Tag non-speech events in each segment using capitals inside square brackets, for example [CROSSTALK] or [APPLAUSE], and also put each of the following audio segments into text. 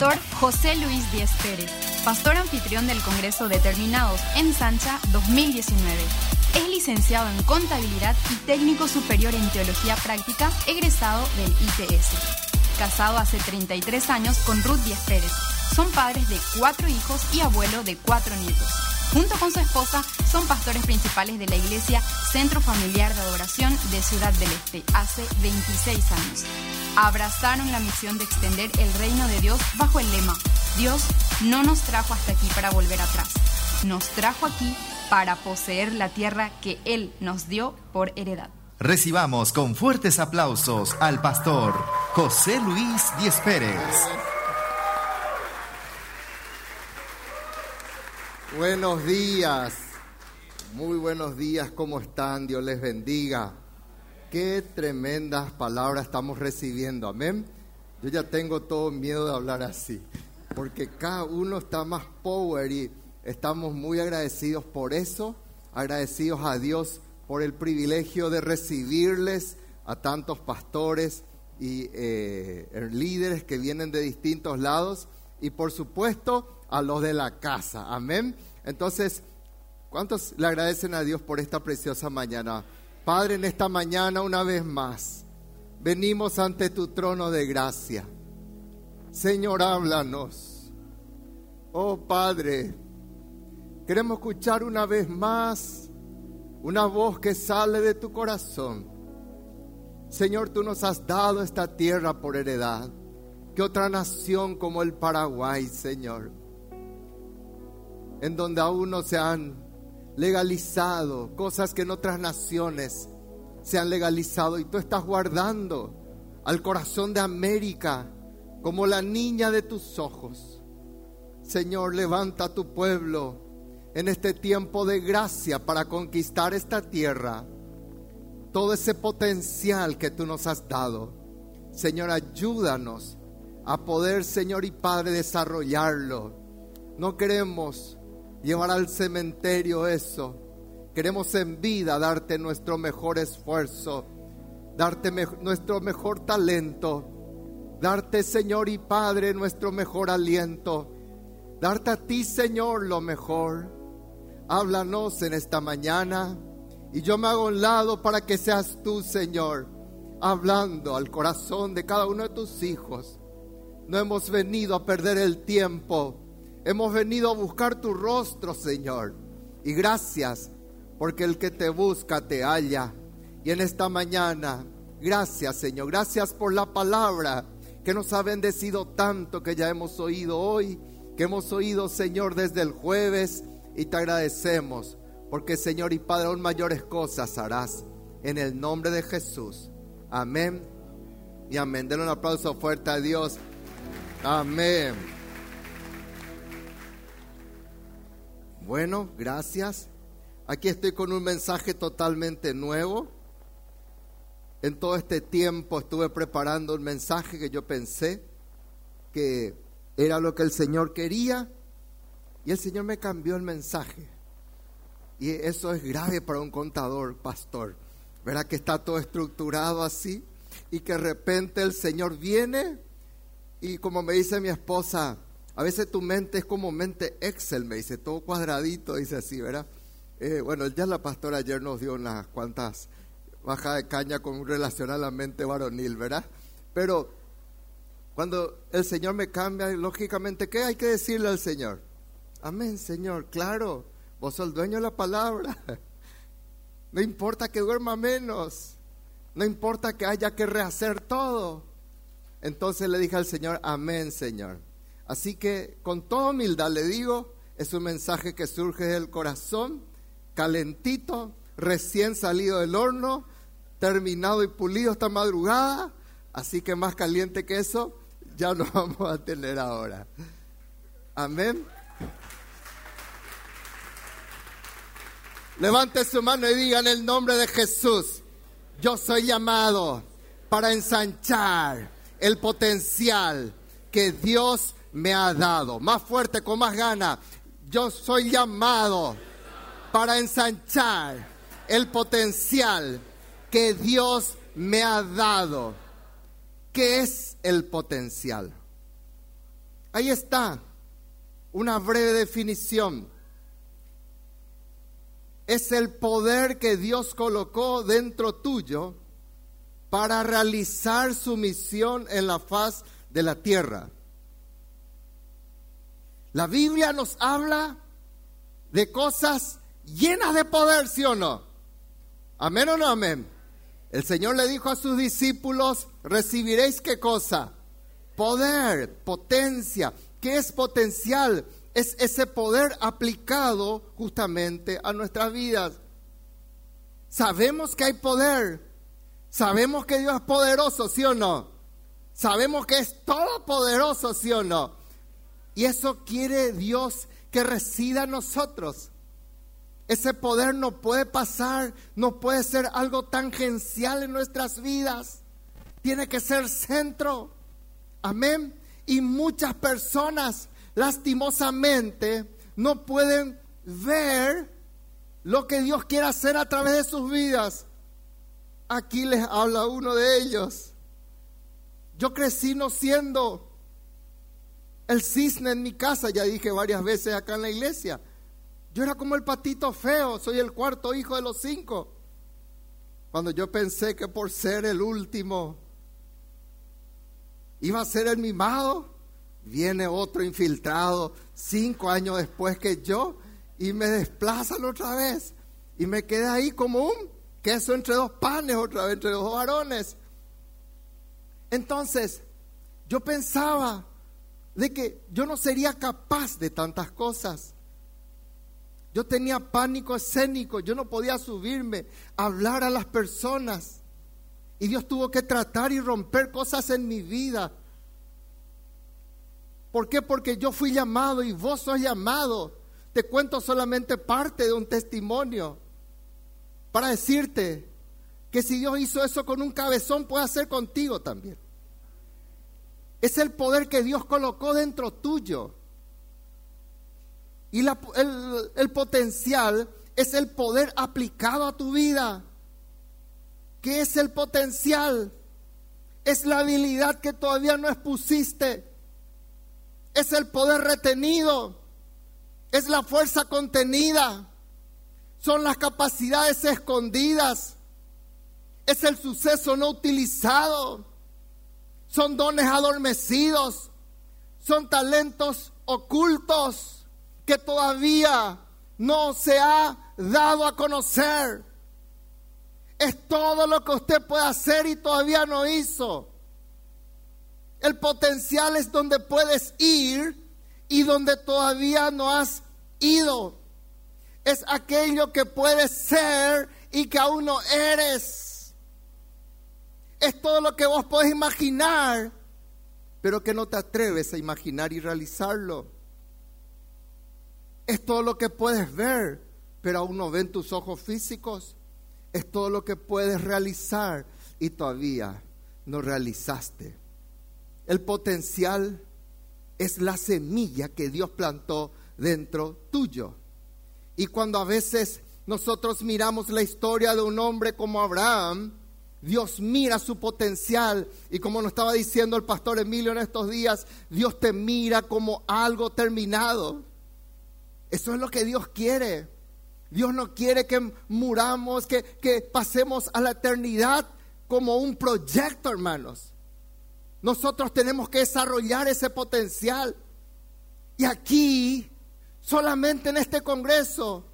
Pastor José Luis Díez Pérez, pastor anfitrión del Congreso Determinados en Sancha 2019. Es licenciado en Contabilidad y técnico superior en Teología Práctica, egresado del ITS. Casado hace 33 años con Ruth Díez Pérez. Son padres de cuatro hijos y abuelo de cuatro nietos. Junto con su esposa, son pastores principales de la iglesia Centro Familiar de Adoración de Ciudad del Este hace 26 años abrazaron la misión de extender el reino de Dios bajo el lema, Dios no nos trajo hasta aquí para volver atrás, nos trajo aquí para poseer la tierra que Él nos dio por heredad. Recibamos con fuertes aplausos al pastor José Luis Díez Pérez. Buenos días, muy buenos días, ¿cómo están? Dios les bendiga. Qué tremendas palabras estamos recibiendo, amén. Yo ya tengo todo miedo de hablar así, porque cada uno está más power y estamos muy agradecidos por eso, agradecidos a Dios por el privilegio de recibirles a tantos pastores y eh, líderes que vienen de distintos lados y por supuesto a los de la casa, amén. Entonces, ¿cuántos le agradecen a Dios por esta preciosa mañana? Padre, en esta mañana una vez más, venimos ante tu trono de gracia. Señor, háblanos. Oh Padre, queremos escuchar una vez más una voz que sale de tu corazón. Señor, tú nos has dado esta tierra por heredad. Que otra nación como el Paraguay, Señor, en donde aún no se han legalizado, cosas que en otras naciones se han legalizado y tú estás guardando al corazón de América como la niña de tus ojos. Señor, levanta a tu pueblo en este tiempo de gracia para conquistar esta tierra, todo ese potencial que tú nos has dado. Señor, ayúdanos a poder, Señor y Padre, desarrollarlo. No queremos llevar al cementerio eso. Queremos en vida darte nuestro mejor esfuerzo, darte nuestro mejor talento, darte Señor y Padre nuestro mejor aliento, darte a ti Señor lo mejor. Háblanos en esta mañana y yo me hago un lado para que seas tú Señor, hablando al corazón de cada uno de tus hijos. No hemos venido a perder el tiempo Hemos venido a buscar tu rostro, Señor. Y gracias, porque el que te busca te halla. Y en esta mañana, gracias, Señor. Gracias por la palabra que nos ha bendecido tanto que ya hemos oído hoy, que hemos oído, Señor, desde el jueves. Y te agradecemos, porque, Señor y Padre, aún mayores cosas harás. En el nombre de Jesús. Amén. Y amén. Denle un aplauso fuerte a Dios. Amén. Bueno, gracias. Aquí estoy con un mensaje totalmente nuevo. En todo este tiempo estuve preparando un mensaje que yo pensé que era lo que el Señor quería y el Señor me cambió el mensaje. Y eso es grave para un contador, pastor. Verá que está todo estructurado así y que de repente el Señor viene y como me dice mi esposa, a veces tu mente es como mente Excel, me dice, todo cuadradito, dice así, ¿verdad? Eh, bueno, ya la pastora ayer nos dio unas cuantas bajas de caña con relación a la mente varonil, ¿verdad? Pero cuando el Señor me cambia, lógicamente, ¿qué hay que decirle al Señor? Amén, Señor, claro, vos sos el dueño de la palabra. [LAUGHS] No importa que duerma menos, no importa que haya que rehacer todo. Entonces le dije al Señor, amén, Señor. Así que con toda humildad le digo, es un mensaje que surge del corazón, calentito, recién salido del horno, terminado y pulido esta madrugada, así que más caliente que eso ya no [LAUGHS] vamos a tener ahora. Amén. Levante su mano y diga en el nombre de Jesús, yo soy llamado para ensanchar el potencial que Dios me ha dado. Más fuerte, con más gana. Yo soy llamado para ensanchar el potencial que Dios me ha dado. ¿Qué es el potencial? Ahí está una breve definición. Es el poder que Dios colocó dentro tuyo para realizar su misión en la faz de la tierra. La Biblia nos habla de cosas llenas de poder, ¿sí o no? Amén o no amén. El Señor le dijo a sus discípulos, recibiréis qué cosa? Poder, potencia. ¿Qué es potencial? Es ese poder aplicado justamente a nuestras vidas. Sabemos que hay poder. Sabemos que Dios es poderoso, ¿sí o no? Sabemos que es todopoderoso, ¿sí o no? Y eso quiere Dios que resida en nosotros. Ese poder no puede pasar, no puede ser algo tangencial en nuestras vidas. Tiene que ser centro. Amén. Y muchas personas, lastimosamente, no pueden ver lo que Dios quiere hacer a través de sus vidas. Aquí les habla uno de ellos. Yo crecí no siendo el cisne en mi casa, ya dije varias veces acá en la iglesia. Yo era como el patito feo, soy el cuarto hijo de los cinco. Cuando yo pensé que por ser el último iba a ser el mimado, viene otro infiltrado cinco años después que yo y me desplazan otra vez. Y me quedé ahí como un queso entre dos panes, otra vez entre dos varones. Entonces, yo pensaba, de que yo no sería capaz de tantas cosas. Yo tenía pánico escénico, yo no podía subirme a hablar a las personas. Y Dios tuvo que tratar y romper cosas en mi vida. ¿Por qué? Porque yo fui llamado y vos sos llamado. Te cuento solamente parte de un testimonio para decirte que si Dios hizo eso con un cabezón, puede hacer contigo también. Es el poder que Dios colocó dentro tuyo. Y el, el potencial es el poder aplicado a tu vida. ¿Qué es el potencial? Es la habilidad que todavía no expusiste. Es el poder retenido. Es la fuerza contenida. Son las capacidades escondidas. Es el suceso no utilizado son dones adormecidos, son talentos ocultos que todavía no se ha dado a conocer. Es todo lo que usted puede hacer y todavía no hizo. El potencial es donde puedes ir y donde todavía no has ido. Es aquello que puedes ser y que aún no eres es todo lo que vos podés imaginar, pero que no te atreves a imaginar y realizarlo. Es todo lo que puedes ver, pero aún no ven tus ojos físicos. Es todo lo que puedes realizar y todavía no realizaste. El potencial es la semilla que Dios plantó dentro tuyo. Y cuando a veces nosotros miramos la historia de un hombre como Abraham, Dios mira su potencial y como nos estaba diciendo el pastor Emilio en estos días, Dios te mira como algo terminado. Eso es lo que Dios quiere. Dios no quiere que muramos, que, que pasemos a la eternidad como un proyecto, hermanos. Nosotros tenemos que desarrollar ese potencial. Y aquí, solamente en este Congreso,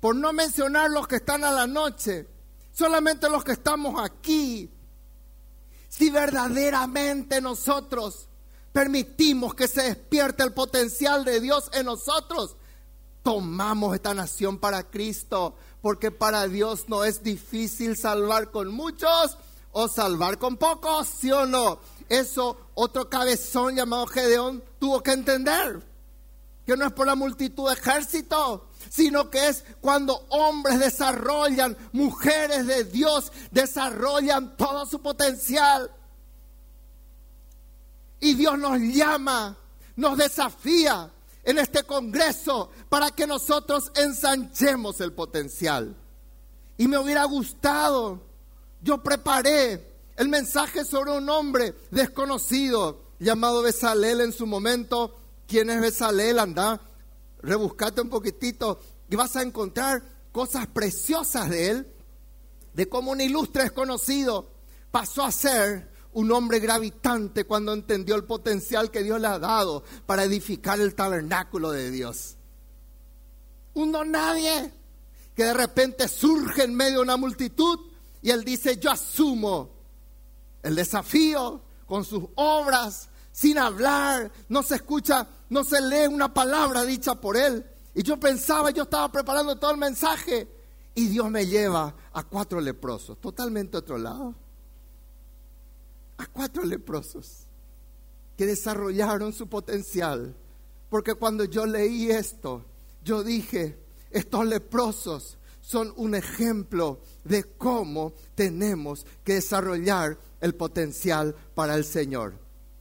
por no mencionar los que están a la noche, solamente los que estamos aquí, si verdaderamente nosotros permitimos que se despierte el potencial de Dios en nosotros, tomamos esta nación para Cristo, porque para Dios no es difícil salvar con muchos o salvar con pocos, ¿sí o no? Eso otro cabezón llamado Gedeón tuvo que entender, que no es por la multitud de ejército, sino que es cuando hombres desarrollan, mujeres de Dios desarrollan todo su potencial. Y Dios nos llama, nos desafía en este Congreso para que nosotros ensanchemos el potencial. Y me hubiera gustado, yo preparé el mensaje sobre un hombre desconocido llamado Besalel en su momento. ¿Quién es Besalel? Anda, rebuscate un poquitito y vas a encontrar cosas preciosas de él, de cómo un ilustre desconocido pasó a ser un hombre gravitante cuando entendió el potencial que Dios le ha dado para edificar el tabernáculo de Dios. Un don nadie que de repente surge en medio de una multitud y él dice, yo asumo el desafío con sus obras, sin hablar, no se escucha, no se lee una palabra dicha por él. Y yo pensaba, yo estaba preparando todo el mensaje y Dios me lleva a cuatro leprosos, totalmente otro lado. A cuatro leprosos que desarrollaron su potencial. Porque cuando yo leí esto, yo dije, estos leprosos son un ejemplo de cómo tenemos que desarrollar el potencial para el Señor.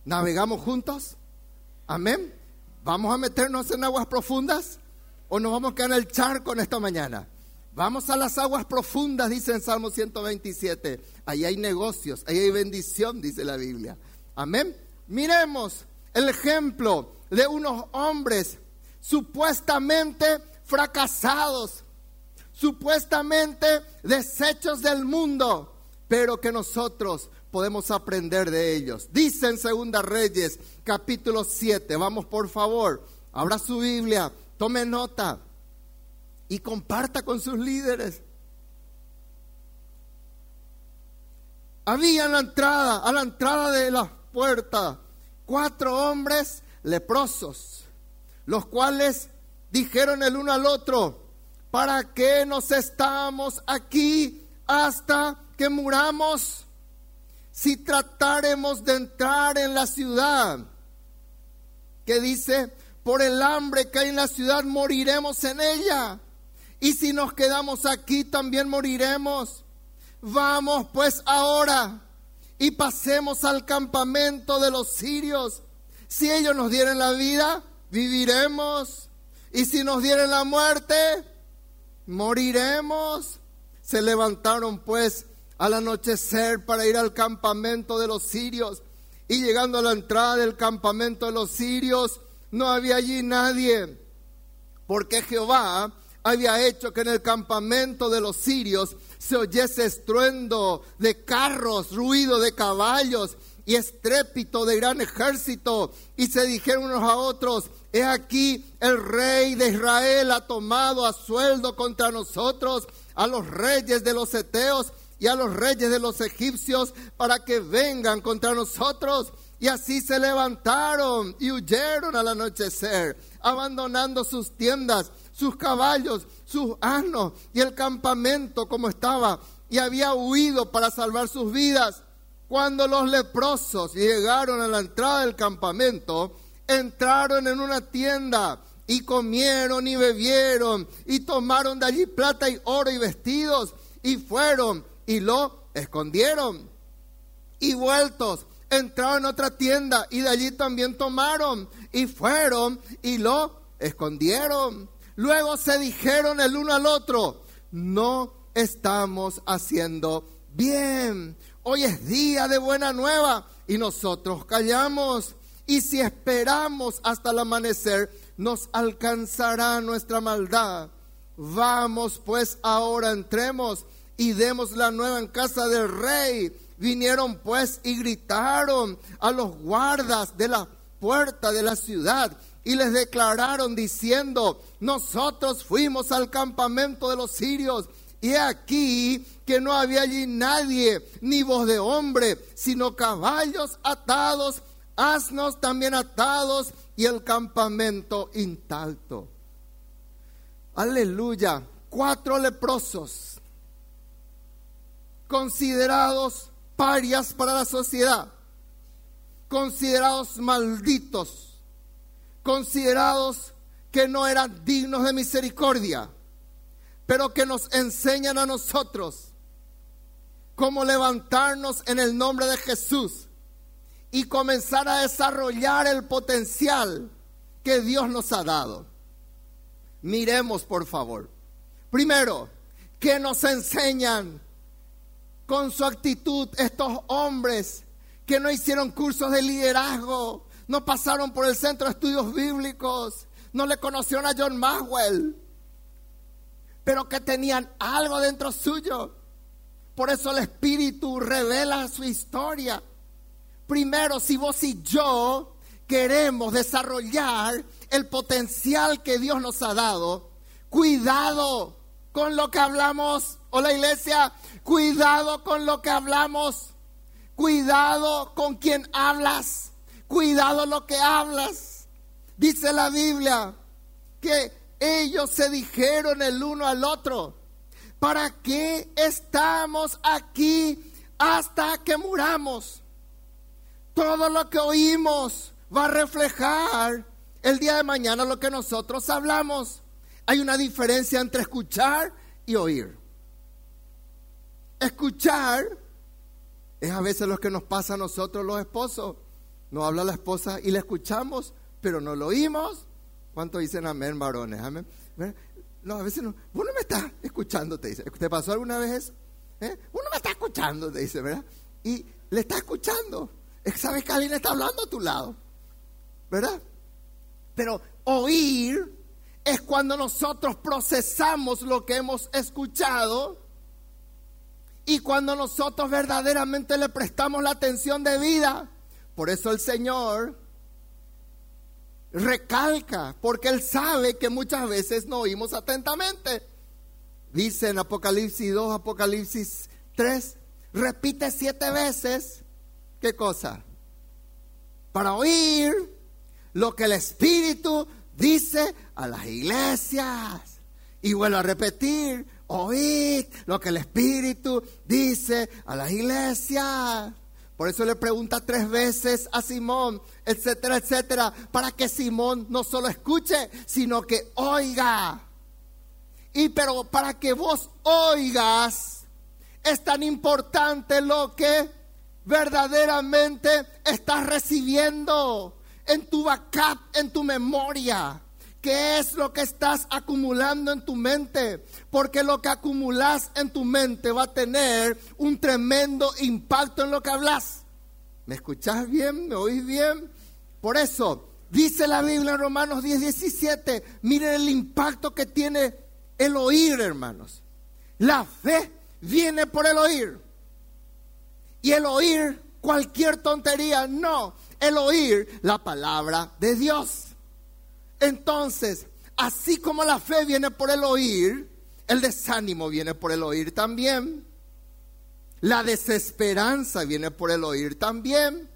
¿Navegamos juntos? Amén. ¿Vamos a meternos en aguas profundas o nos vamos a quedar en el charco en esta mañana? Vamos a las aguas profundas, dice en Salmo 127. Ahí hay negocios, ahí hay bendición, dice la Biblia. Amén. Miremos el ejemplo de unos hombres supuestamente fracasados, supuestamente desechos del mundo, pero que nosotros podemos aprender de ellos. Dice en Segunda Reyes, capítulo 7, vamos por favor, abra su Biblia, tome nota y comparta con sus líderes. Había en la entrada, a la entrada de la puerta, cuatro hombres leprosos, los cuales dijeron el uno al otro, ¿para qué nos estamos aquí hasta que muramos? Si trataremos de entrar en la ciudad, que dice, por el hambre que hay en la ciudad moriremos en ella. Y si nos quedamos aquí también moriremos. Vamos pues ahora y pasemos al campamento de los sirios. Si ellos nos dieran la vida, viviremos. Y si nos dieran la muerte, moriremos. Se levantaron pues al anochecer para ir al campamento de los sirios. Y llegando a la entrada del campamento de los sirios, no había allí nadie, porque Jehová había hecho que en el campamento de los sirios se oyese estruendo de carros, ruido de caballos y estrépito de gran ejército. Y se dijeron unos a otros, he aquí el rey de Israel ha tomado a sueldo contra nosotros a los reyes de los eteos y a los reyes de los egipcios para que vengan contra nosotros. Y así se levantaron y huyeron al anochecer, abandonando sus tiendas, sus caballos, sus asnos y el campamento como estaba. Y había huido para salvar sus vidas. Cuando los leprosos llegaron a la entrada del campamento, entraron en una tienda y comieron y bebieron y tomaron de allí plata y oro y vestidos y fueron y lo escondieron. Y vueltos, entraron en otra tienda y de allí también tomaron y fueron y lo escondieron. Luego se dijeron el uno al otro, no estamos haciendo bien. Hoy es día de buena nueva y nosotros callamos. Y si esperamos hasta el amanecer, nos alcanzará nuestra maldad. Vamos pues ahora, entremos y demos la nueva en casa del rey. Vinieron pues y gritaron a los guardas de la puerta de la ciudad y les declararon diciendo, nosotros fuimos al campamento de los sirios y aquí que no había allí nadie, ni voz de hombre, sino caballos atados, asnos también atados y el campamento intacto. Aleluya. Cuatro leprosos considerados parias para la sociedad, considerados malditos, considerados que no eran dignos de misericordia, pero que nos enseñan a nosotros cómo levantarnos en el nombre de Jesús y comenzar a desarrollar el potencial que Dios nos ha dado. Miremos, por favor. Primero, que nos enseñan con su actitud estos hombres que no hicieron cursos de liderazgo, no pasaron por el centro de estudios bíblicos, no le conocieron a John Maxwell, pero que tenían algo dentro suyo. Por eso el Espíritu revela su historia. Primero, si vos y yo queremos desarrollar el potencial que Dios nos ha dado, cuidado con lo que hablamos. Hola iglesia, cuidado con lo que hablamos. Cuidado con quien hablas. Cuidado lo que hablas. Dice la Biblia que ellos se dijeron el uno al otro, ¿para qué estamos aquí hasta que muramos? Todo lo que oímos va a reflejar el día de mañana lo que nosotros hablamos. Hay una diferencia entre escuchar y oír. Escuchar es a veces lo que nos pasa a nosotros los esposos. Nos habla la esposa y le escuchamos, pero no lo oímos. ¿Cuánto dicen amén, varones? Amén. No, a veces no. Uno me está escuchando, te dice. ¿Te pasó alguna vez eso? ¿Eh? Me está escuchando, te dice, ¿verdad? Y le está escuchando. Sabes que alguien está hablando a tu lado, ¿verdad? Pero oír es cuando nosotros procesamos lo que hemos escuchado y cuando nosotros verdaderamente le prestamos la atención de vida. Por eso el Señor recalca, porque Él sabe que muchas veces no oímos atentamente. Dice en Apocalipsis 2, Apocalipsis 3, repite siete veces ¿Qué cosa? Para oír lo que el Espíritu dice a las iglesias. Y vuelvo a repetir, oíd lo que el Espíritu dice a las iglesias. Por eso le pregunta tres veces a Simón, etcétera, etcétera, para que Simón no solo escuche, sino que oiga. Y pero para que vos oigas, es tan importante lo que verdaderamente estás recibiendo en tu backup, en tu memoria. ¿Qué es lo que estás acumulando en tu mente? Porque lo que acumulas en tu mente va a tener un tremendo impacto en lo que hablas. ¿Me escuchas bien? ¿Me oís bien? Por eso, dice la Biblia en Romanos 10, 17, miren el impacto que tiene el oír, hermanos. La fe viene por el oír y el oír cualquier tontería, no, el oír la palabra de Dios. Entonces, así como la fe viene por el oír, el desánimo viene por el oír también. La desesperanza viene por el oír también.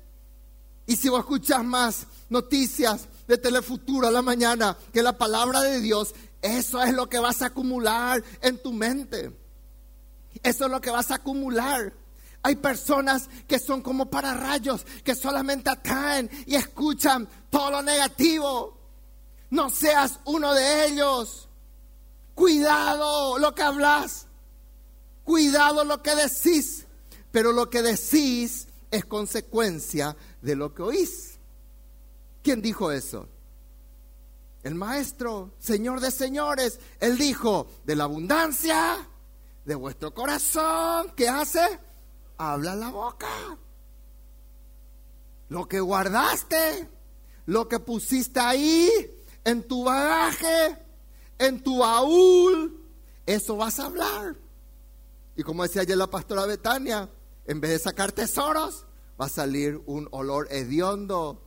Y si vos escuchas más noticias de Telefuturo a la mañana que la palabra de Dios, eso es lo que vas a acumular en tu mente. Eso es lo que vas a acumular. Hay personas que son como pararrayos, que solamente atraen y escuchan todo lo negativo. No seas uno de ellos. Cuidado lo que hablas. Cuidado lo que decís. Pero lo que decís es consecuencia de lo que oís. ¿Quién dijo eso? El maestro, Señor de señores. Él dijo, de la abundancia de vuestro corazón, ¿qué hace? habla la boca. Lo que guardaste, lo que pusiste ahí, en tu bagaje, en tu baúl, eso vas a hablar. Y como decía ayer la pastora Betania, en vez de sacar tesoros, va a salir un olor hediondo.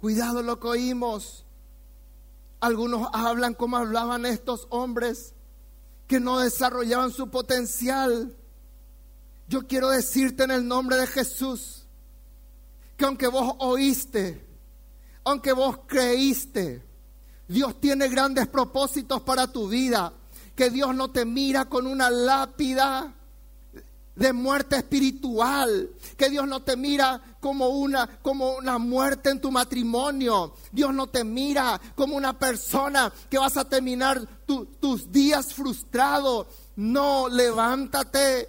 Cuidado lo que oímos. Algunos hablan como hablaban estos hombres que no desarrollaban su potencial. Yo quiero decirte en el nombre de Jesús que aunque vos oíste, aunque vos creíste, Dios tiene grandes propósitos para tu vida, que Dios no te mira con una lápida de muerte espiritual, que Dios no te mira como una, como una muerte en tu matrimonio, Dios no te mira como una persona que vas a terminar tus días frustrado, no, levántate,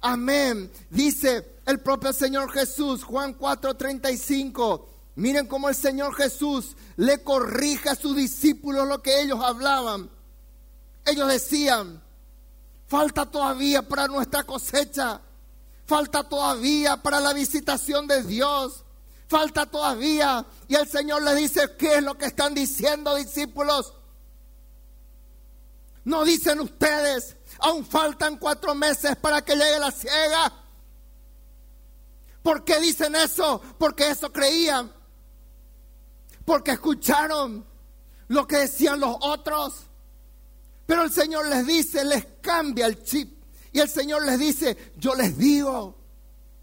amén, dice el propio Señor Jesús, Juan 4:35, miren cómo el Señor Jesús le corrige a sus discípulos lo que ellos hablaban, ellos decían, Falta todavía para nuestra cosecha. falta todavía para la visitación de Dios. Falta todavía. Y el Señor le dice, ¿qué es lo que están diciendo discípulos? No dicen ustedes, aún faltan cuatro meses para que llegue la ciega. ¿Por qué dicen eso? Porque eso creían. Porque escucharon lo que decían los otros. Pero el Señor les dice, les cambia el chip. Y el Señor les dice, yo les digo,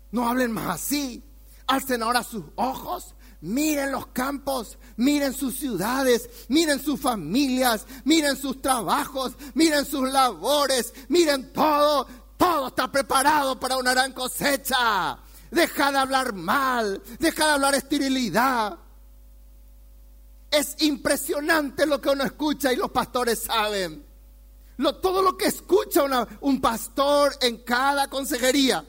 no hablen más así. Alcen ahora sus ojos, miren los campos, miren sus ciudades, miren sus familias, miren sus trabajos, miren sus labores, miren todo. Todo está preparado para una gran cosecha. Deja de hablar mal, deja de hablar esterilidad. Es impresionante lo que uno escucha y los pastores saben todo lo que escucha un pastor en cada consejería.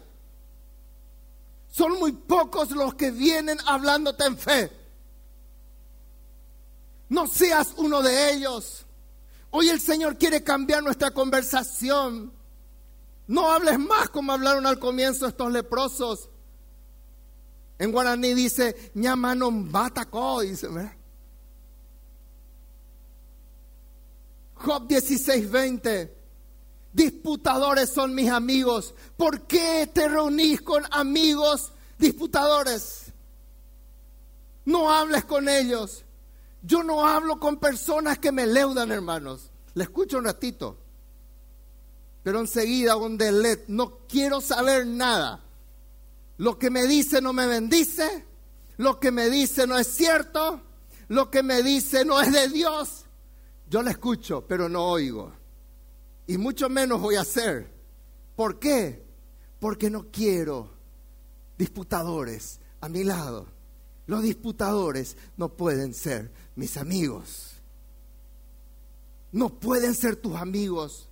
Son muy pocos los que vienen hablándote en fe. No seas uno de ellos. Hoy el Señor quiere cambiar nuestra conversación. No hables más como hablaron al comienzo estos leprosos. En guaraní dice, ñamanon bataco, dice, Job 16, 20. Disputadores son mis amigos. ¿Por qué te reunís con amigos disputadores? No hables con ellos. Yo no hablo con personas que me leudan, hermanos. Le escucho un ratito. Pero enseguida, donde le, no quiero saber nada. Lo que me dice no me bendice. Lo que me dice no es cierto. Lo que me dice no es de Dios. Yo la escucho, pero no oigo. Y mucho menos voy a hacer. ¿Por qué? Porque no quiero disputadores a mi lado. Los disputadores no pueden ser mis amigos. No pueden ser tus amigos.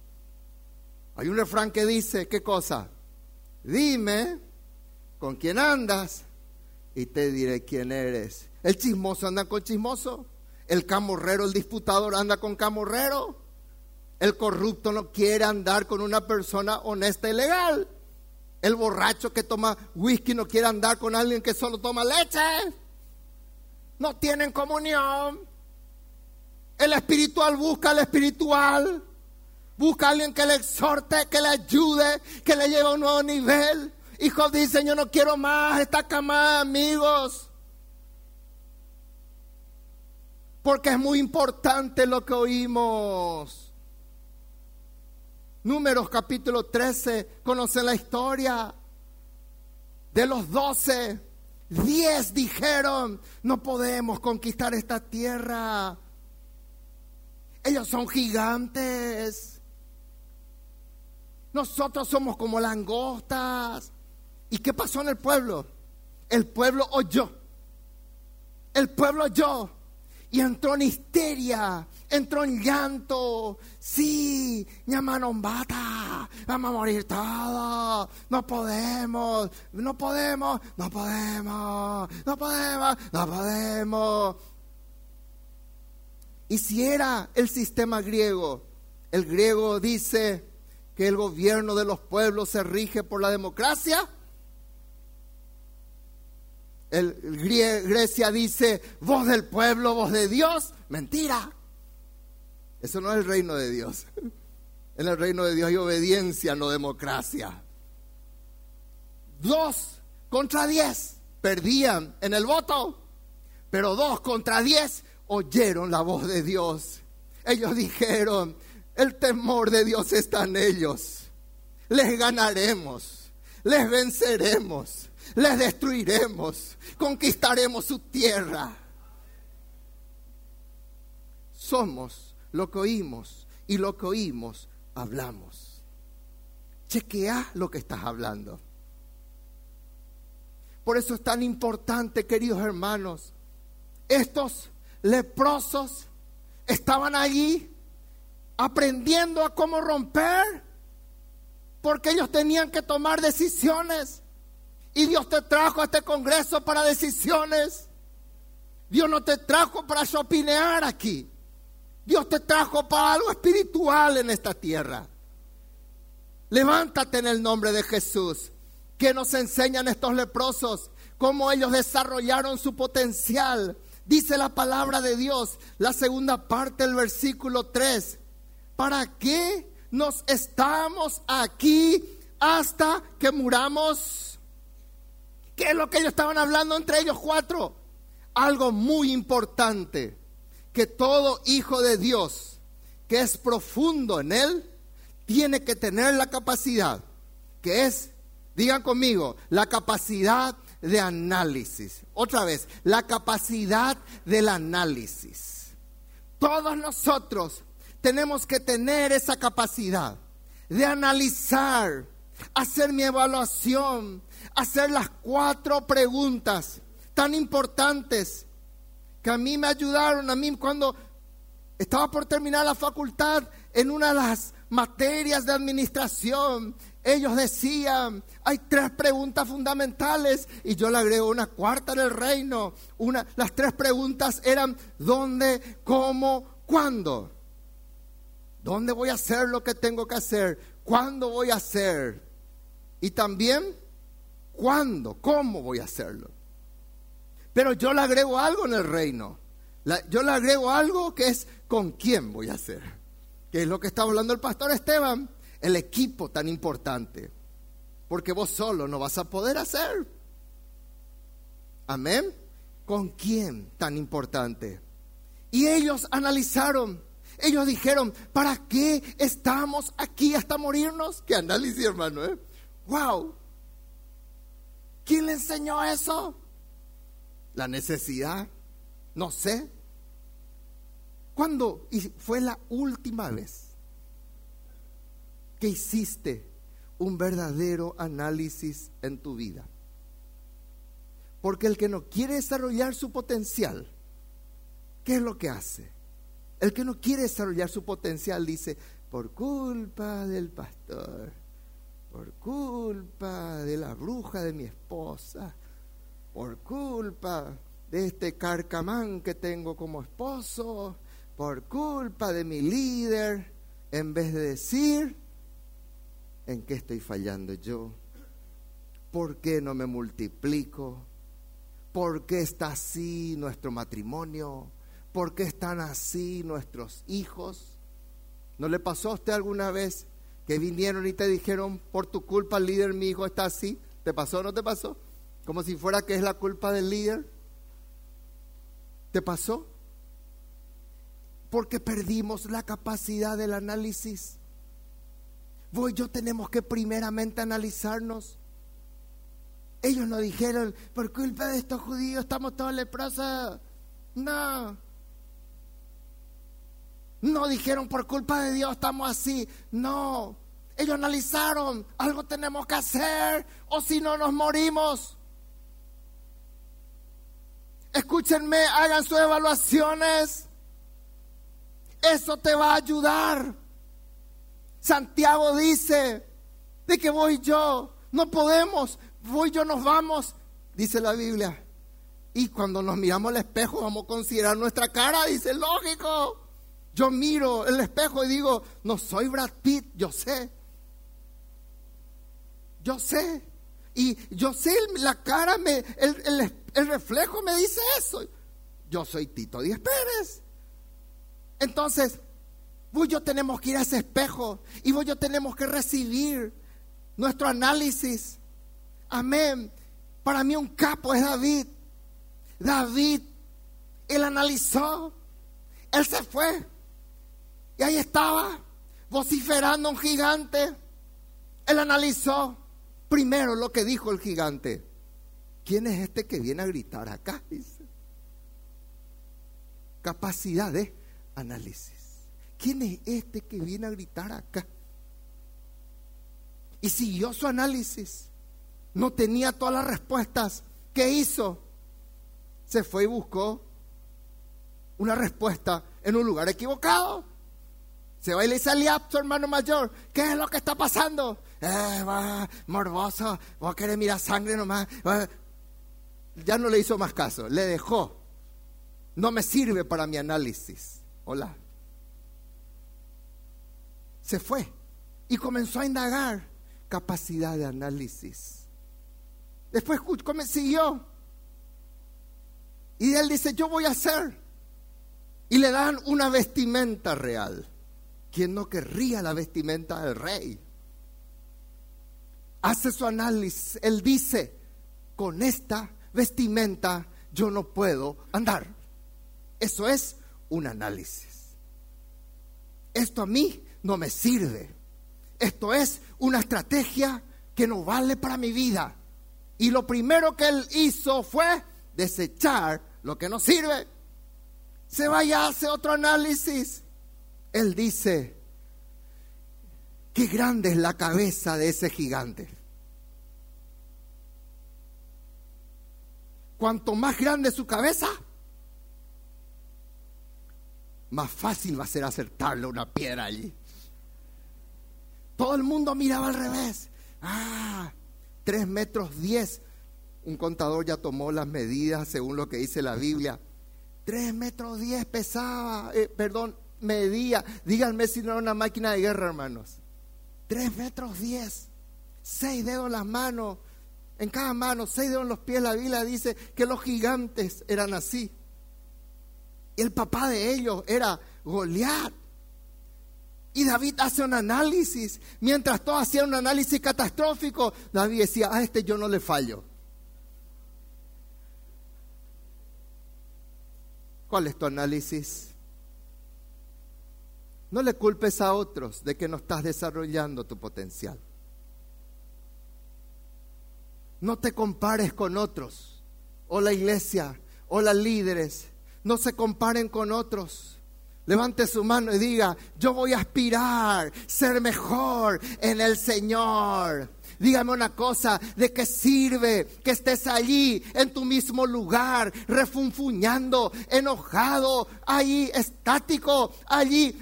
Hay un refrán que dice, ¿qué cosa? Dime con quién andas y te diré quién eres. ¿El chismoso anda con chismoso? El camorrero, el disputador anda con camorrero. El corrupto no quiere andar con una persona honesta y legal. El borracho que toma whisky no quiere andar con alguien que solo toma leche. No tienen comunión. El espiritual busca al espiritual. Busca a alguien que le exhorte, que le ayude, que le lleve a un nuevo nivel. Hijos dicen, yo no quiero más esta cama, amigos. Porque es muy importante lo que oímos. Números capítulo 13, conocen la historia. De los doce, diez dijeron, no podemos conquistar esta tierra. Ellos son gigantes. Nosotros somos como langostas. ¿Y qué pasó en el pueblo? El pueblo oyó. El pueblo oyó y entró en histeria, entró en llanto. Sí, bata, vamos a morir todos. No podemos, no podemos, no podemos, no podemos, no podemos. Y si era el sistema griego, el griego dice que el gobierno de los pueblos se rige por la democracia, Grecia dice, voz del pueblo, voz de Dios. Mentira. Eso no es el reino de Dios. [LAUGHS] En el reino de Dios hay obediencia, no democracia. Dos contra diez perdían en el voto, pero dos contra diez oyeron la voz de Dios. Ellos dijeron, el temor de Dios está en ellos. Les ganaremos, les venceremos les destruiremos, conquistaremos su tierra. Somos lo que oímos y lo que oímos hablamos. Chequea lo que estás hablando. Por eso es tan importante, queridos hermanos, estos leprosos estaban allí aprendiendo a cómo romper, porque ellos tenían que tomar decisiones. Y Dios te trajo a este congreso para decisiones. Dios no te trajo para shopinear aquí. Dios te trajo para algo espiritual en esta tierra. Levántate en el nombre de Jesús ¿Qué nos enseñan estos leprosos? Cómo ellos desarrollaron su potencial. Dice la palabra de Dios, la segunda parte del versículo 3. ¿Para qué nos estamos aquí hasta que muramos? ¿Qué es lo que ellos estaban hablando entre ellos cuatro? Algo muy importante, que todo hijo de Dios que es profundo en él, tiene que tener la capacidad, que es, digan conmigo, la capacidad de análisis. Otra vez, la capacidad del análisis. Todos nosotros tenemos que tener esa capacidad de analizar, hacer mi evaluación, hacer las cuatro preguntas tan importantes que a mí me ayudaron, a mí cuando estaba por terminar la facultad en una de las materias de administración. Ellos decían, hay tres preguntas fundamentales y yo le agrego una cuarta en el reino. Una, las tres preguntas eran ¿dónde, cómo, cuándo? ¿Dónde voy a hacer lo que tengo que hacer? ¿Cuándo voy a hacer? Y también, ¿cuándo? ¿Cómo voy a hacerlo? Pero yo le agrego algo en el reino. yo le agrego algo que es con quién voy a hacer. Que es lo que está hablando el pastor Esteban. El equipo tan importante. Porque vos solo no vas a poder hacer. Amén. ¿Con quién tan importante? Y ellos analizaron ellos dijeron, ¿para qué estamos aquí hasta morirnos? ¿Qué análisis, hermano? Eh? ¡Wow! ¿Quién le enseñó eso? La necesidad. No sé. ¿Cuándo? Y fue la última vez que hiciste un verdadero análisis en tu vida. Porque el que no quiere desarrollar su potencial, ¿qué es lo que hace? El que no quiere desarrollar su potencial dice, por culpa del pastor, por culpa de la bruja de mi esposa, por culpa de este carcamán que tengo como esposo, por culpa de mi líder, en vez de decir, ¿en qué estoy fallando yo? ¿Por qué no me multiplico? ¿Por qué está así nuestro matrimonio? ¿Por qué están así nuestros hijos? ¿No le pasó a usted alguna vez que vinieron y te dijeron, por tu culpa el líder, mi hijo está así? ¿Te pasó o no te pasó? Como si fuera que es la culpa del líder. ¿Te pasó? Porque perdimos la capacidad del análisis. Vos y yo tenemos que primeramente analizarnos. Ellos no dijeron, por culpa de estos judíos estamos todos leprosos. No, no dijeron por culpa de Dios estamos así. No. Ellos analizaron, algo tenemos que hacer o si no nos morimos. Escúchenme, hagan sus evaluaciones. Eso te va a ayudar. Santiago dice de que voy yo, no podemos, voy yo nos vamos, dice la Biblia. Y cuando nos miramos al espejo vamos a considerar nuestra cara, dice, lógico. Yo miro el espejo y digo, no soy Brad Pitt, yo sé. Yo sé. Y yo sé, la cara, me, el, reflejo me dice eso. Yo soy Tito Díaz Pérez. Entonces, vos y yo tenemos que ir a ese espejo y vos y yo tenemos que recibir nuestro análisis. Amén. Para mí un capo es David. David, él analizó, él se fue. Y ahí estaba, vociferando un gigante. Él analizó primero lo que dijo el gigante. ¿Quién es este que viene a gritar acá? Capacidad de análisis. ¿Quién es este que viene a gritar acá? Y siguió su análisis. No tenía todas las respuestas. ¿Qué hizo? Se fue y buscó una respuesta en un lugar equivocado. Se va y le dice a su hermano mayor, ¿qué es lo que está pasando? Eh, va, morboso, va a querer mirar sangre nomás. Ya no le hizo más caso, le dejó. No me sirve para mi análisis. Hola. Se fue y comenzó a indagar capacidad de análisis. Después siguió. Y él dice, yo voy a hacer. Y le dan una vestimenta real. ¿Quién no querría la vestimenta del rey? Hace su análisis. Él dice, con esta vestimenta yo no puedo andar. Eso es un análisis. Esto a mí no me sirve. Esto es una estrategia que no vale para mi vida. Y lo primero que él hizo fue desechar lo que no sirve. Se vaya, hace otro análisis. Él dice, qué grande es la cabeza de ese gigante. Cuanto más grande su cabeza, más fácil va a ser acertarle una piedra allí. Todo el mundo miraba al revés. Ah, tres metros diez. Un contador ya tomó las medidas según lo que dice la Biblia. Tres metros diez pesaba, eh, perdón, medía. Díganme si no era una máquina de guerra, hermanos. Tres metros diez. Seis dedos en las manos. En cada mano, seis dedos en los pies. La Biblia dice que los gigantes eran así. Y el papá de ellos era Goliat. Y David hace un análisis. Mientras todos hacían un análisis catastrófico, David decía, a este yo no le fallo. ¿Cuál es tu análisis? No le culpes a otros de que no estás desarrollando tu potencial. No te compares con otros, o la iglesia, o las líderes. No se comparen con otros. Levante su mano y diga, yo voy a aspirar, ser mejor en el Señor. Dígame una cosa, ¿de qué sirve que estés allí en tu mismo lugar, refunfuñando, enojado, allí estático, allí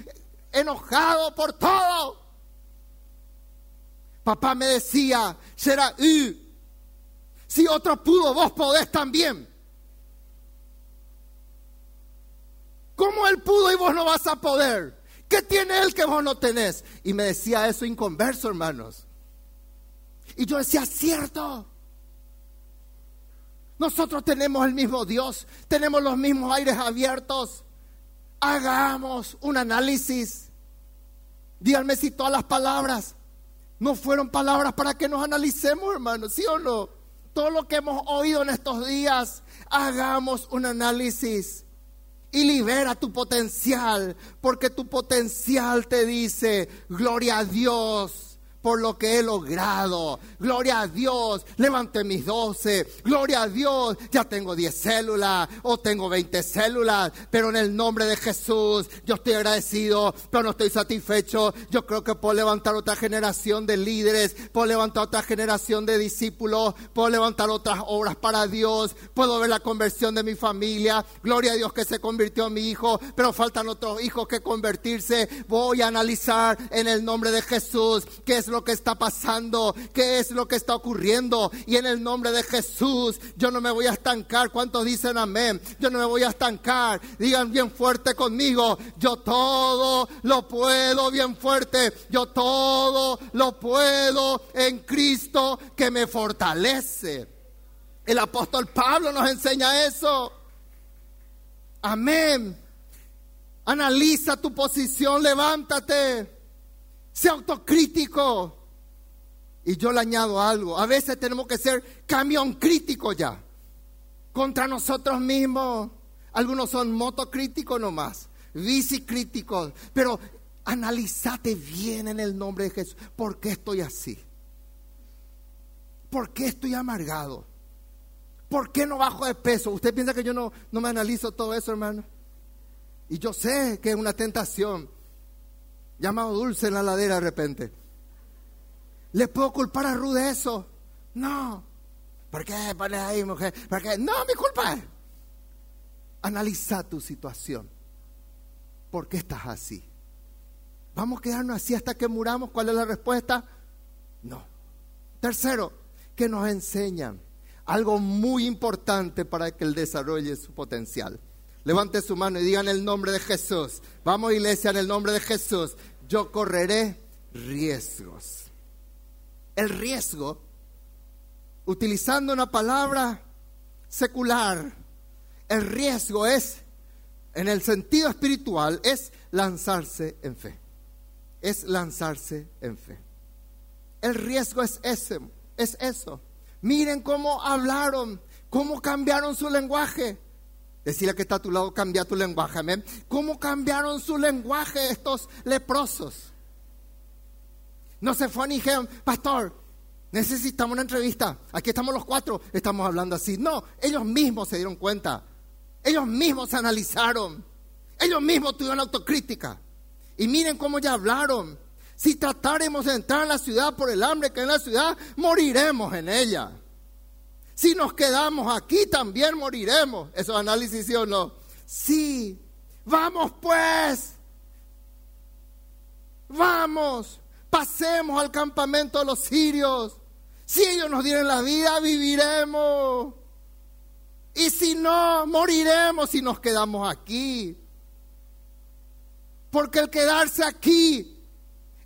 enojado por todo? Papá me decía, será, si otro pudo, vos podés también. ¿Cómo él pudo y vos no vas a poder? ¿Qué tiene él que vos no tenés? Y me decía eso inconverso, hermanos. Y yo decía, cierto. Nosotros tenemos el mismo Dios, tenemos los mismos aires abiertos. Hagamos un análisis. Díganme si todas las palabras no fueron palabras para que nos analicemos, hermanos, ¿sí o no? Todo lo que hemos oído en estos días, hagamos un análisis y libera tu potencial, porque tu potencial te dice, gloria a Dios por lo que he logrado. Gloria a Dios, levanté mis doce. Gloria a Dios, ya tengo diez células o tengo veinte células. Pero en el nombre de Jesús, yo estoy agradecido, pero no estoy satisfecho. Yo creo que puedo levantar otra generación de líderes, puedo levantar otra generación de discípulos, puedo levantar otras obras para Dios, puedo ver la conversión de mi familia. Gloria a Dios que se convirtió en mi hijo, pero faltan otros hijos que convertirse. Voy a analizar en el nombre de Jesús qué es lo que está pasando, qué es lo que está ocurriendo. Y en el nombre de Jesús, yo no me voy a estancar. ¿Cuántos dicen amén? Yo no me voy a estancar. Digan bien fuerte conmigo, yo todo lo puedo bien fuerte. Yo todo lo puedo en Cristo que me fortalece. El apóstol Pablo nos enseña eso. Amén. Analiza tu posición, levántate. Sea autocrítico. Y yo le añado algo. A veces tenemos que ser camión crítico ya. Contra nosotros mismos. Algunos son motocríticos nomás. Bicicríticos. Pero analízate bien en el nombre de Jesús. ¿Por qué estoy así? ¿Por qué estoy amargado? ¿Por qué no bajo de peso? ¿Usted piensa que yo no, no me analizo todo eso, hermano? Y yo sé que es una tentación llamado dulce en la ladera de repente. ¿Le puedo culpar a Ruth de eso? No. ¿Por qué pones ahí, mujer? ¿Por qué? No, mi culpa. Analiza tu situación. ¿Por qué estás así? ¿Vamos a quedarnos así hasta que muramos? ¿Cuál es la respuesta? No. Tercero, que nos enseñan algo muy importante para que él desarrolle su potencial. Levante su mano y digan el nombre de Jesús. Vamos iglesia en el nombre de Jesús yo correré riesgos. El riesgo utilizando una palabra secular, el riesgo es, en el sentido espiritual, es lanzarse en fe. Es lanzarse en fe. El riesgo es ese, es eso. Miren cómo hablaron, cómo cambiaron su lenguaje. Decirle que está a tu lado, cambia tu lenguaje, amén. ¿Cómo cambiaron su lenguaje estos leprosos? No se fue ni dijeron, pastor, necesitamos una entrevista. Aquí estamos los cuatro, estamos hablando así. No, ellos mismos se dieron cuenta. Ellos mismos se analizaron. Ellos mismos tuvieron autocrítica. Y miren cómo ya hablaron. Si tratáramos de entrar en la ciudad por el hambre que en la ciudad, moriremos en ella. Si nos quedamos aquí, también moriremos. Eso análisis, ¿sí o no? Sí. Vamos pues. Vamos. Pasemos al campamento de los sirios. Si ellos nos dieron la vida, viviremos. Y si no, moriremos si nos quedamos aquí. Porque el quedarse aquí,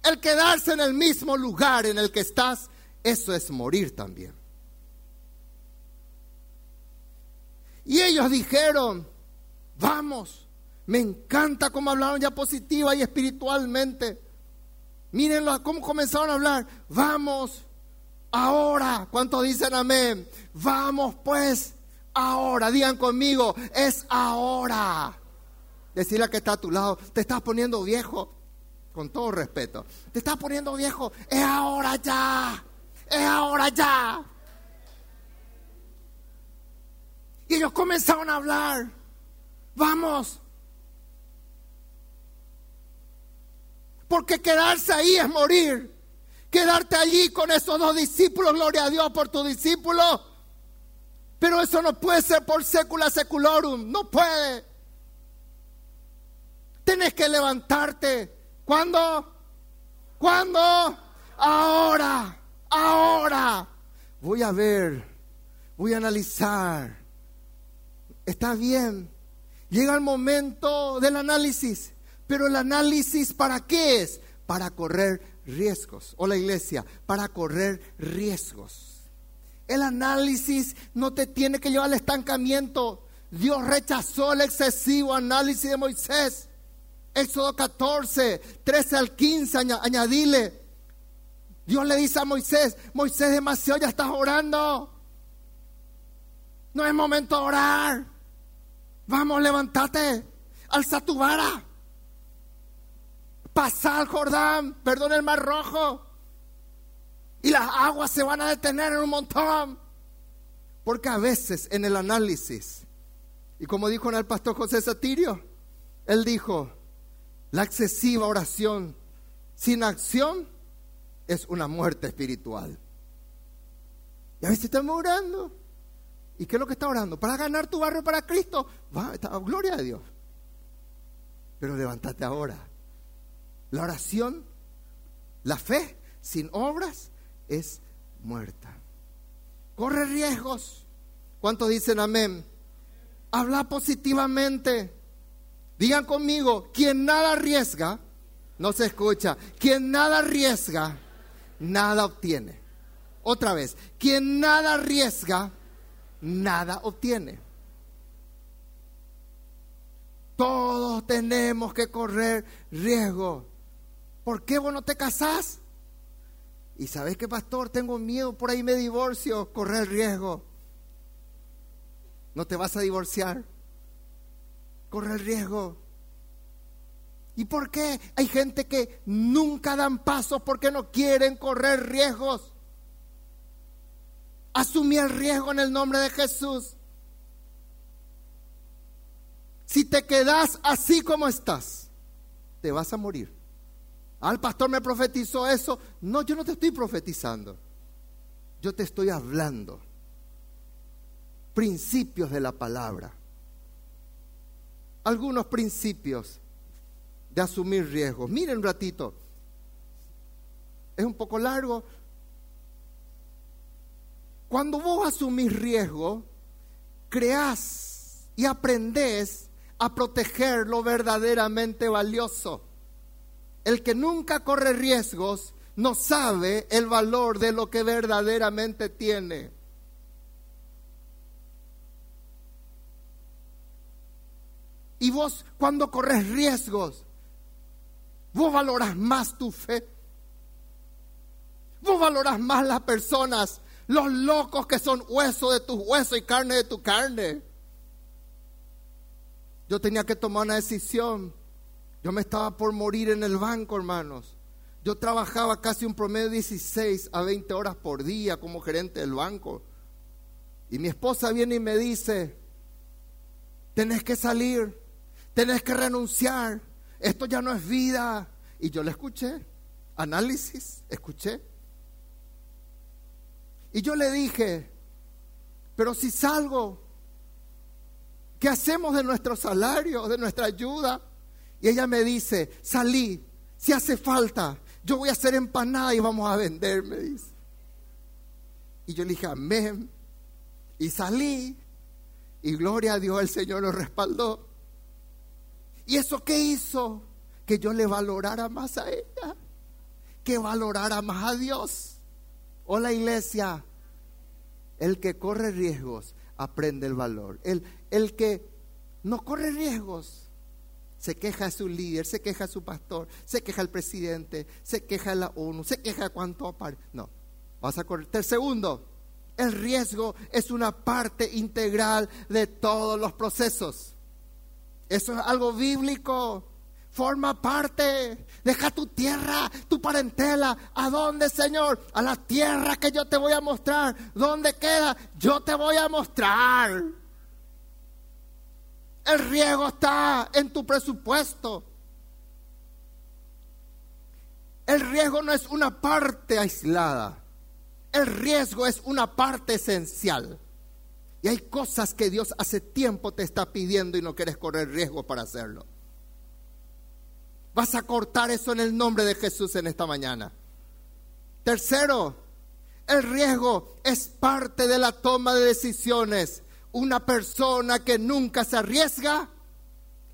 el quedarse en el mismo lugar en el que estás, eso es morir también. Y ellos dijeron, vamos, me encanta cómo hablaron ya positiva y espiritualmente. Mírenlo, cómo comenzaron a hablar. Vamos, ahora. ¿Cuántos dicen amén? Vamos pues, ahora. Digan conmigo, es ahora. Decirle que está a tu lado, te estás poniendo viejo, con todo respeto. Te estás poniendo viejo, es ahora ya. Es ahora ya. Y ellos comenzaron a hablar. Vamos. Porque quedarse ahí es morir. Quedarte allí con esos dos discípulos, gloria a Dios por tu discípulo. Pero eso no puede ser por secula seculorum. No puede. Tienes que levantarte. ¿Cuándo? ¿Cuándo? Ahora. Ahora. Voy a ver. Voy a analizar. Está bien. Llega el momento del análisis. Pero el análisis para qué es? Para correr riesgos. O la iglesia, para correr riesgos. El análisis no te tiene que llevar al estancamiento. Dios rechazó el excesivo análisis de Moisés. Éxodo 14, 13 al 15, añadile. Dios le dice a Moisés, Moisés demasiado ya estás orando. No es momento de orar. Vamos, levántate. Alza tu vara. Pasa al Jordán, perdona el mar rojo. Y las aguas se van a detener en un montón. Porque a veces en el análisis, y como dijo el pastor José Satirio, él dijo, la excesiva oración sin acción es una muerte espiritual. Y a veces estamos orando. ¿Y qué es lo que está orando? Para ganar tu barrio para Cristo. Va, gloria a Dios. Pero levántate ahora. La oración, la fe sin obras es muerta. Corre riesgos. ¿Cuántos dicen amén? Habla positivamente. Digan conmigo, quien nada arriesga, no se escucha. Quien nada arriesga, nada obtiene. Otra vez, quien nada arriesga, nada obtiene. Todos tenemos que correr riesgo. ¿Por qué vos no te casás? Y sabes que, pastor, tengo miedo, por ahí me divorcio, correr riesgo. No te vas a divorciar. Corre el riesgo. ¿Y por qué hay gente que nunca dan pasos porque no quieren correr riesgos? Asumí el riesgo en el nombre de Jesús. Si te quedas así como estás, te vas a morir. Al pastor me profetizó eso. No, yo no te estoy profetizando. Yo te estoy hablando. Principios de la palabra. Algunos principios de asumir riesgos. Miren un ratito. Es un poco largo. Cuando vos asumís riesgo, creás y aprendés a proteger lo verdaderamente valioso. El que nunca corre riesgos no sabe el valor de lo que verdaderamente tiene. Y vos cuando corres riesgos, vos valorás más tu fe. Vos valorás más las personas los locos que son hueso de tus huesos y carne de tu carne. Yo tenía que tomar una decisión. Yo me estaba por morir en el banco, hermanos. Yo trabajaba casi un promedio de 16 a 20 horas por día como gerente del banco. Y mi esposa viene y me dice, tenés que salir, tenés que renunciar, esto ya no es vida. Y yo le escuché, análisis, escuché. Y yo le dije, pero si salgo, ¿qué hacemos de nuestro salario, de nuestra ayuda? Y ella me dice, salí, si hace falta, yo voy a hacer empanada y vamos a vender, me dice. Y yo le dije, amén. Y salí, y gloria a Dios, el Señor nos respaldó. ¿Y eso qué hizo? Que yo le valorara más a ella, que valorara más a Dios. Hola iglesia, el que corre riesgos aprende el valor. El, el que no corre riesgos se queja de su líder, se queja de su pastor, se queja el presidente, se queja de la ONU, se queja cuánto aparte. No, vas a correr. El segundo, el riesgo es una parte integral de todos los procesos. Eso es algo bíblico. Forma parte. Deja tu tierra, tu parentela. ¿A dónde, Señor? A la tierra que yo te voy a mostrar. ¿Dónde queda? Yo te voy a mostrar. El riesgo está en tu presupuesto. El riesgo no es una parte aislada. El riesgo es una parte esencial. Y hay cosas que Dios hace tiempo te está pidiendo y no quieres correr riesgo para hacerlo. Vas a cortar eso en el nombre de Jesús en esta mañana. Tercero, el riesgo es parte de la toma de decisiones. Una persona que nunca se arriesga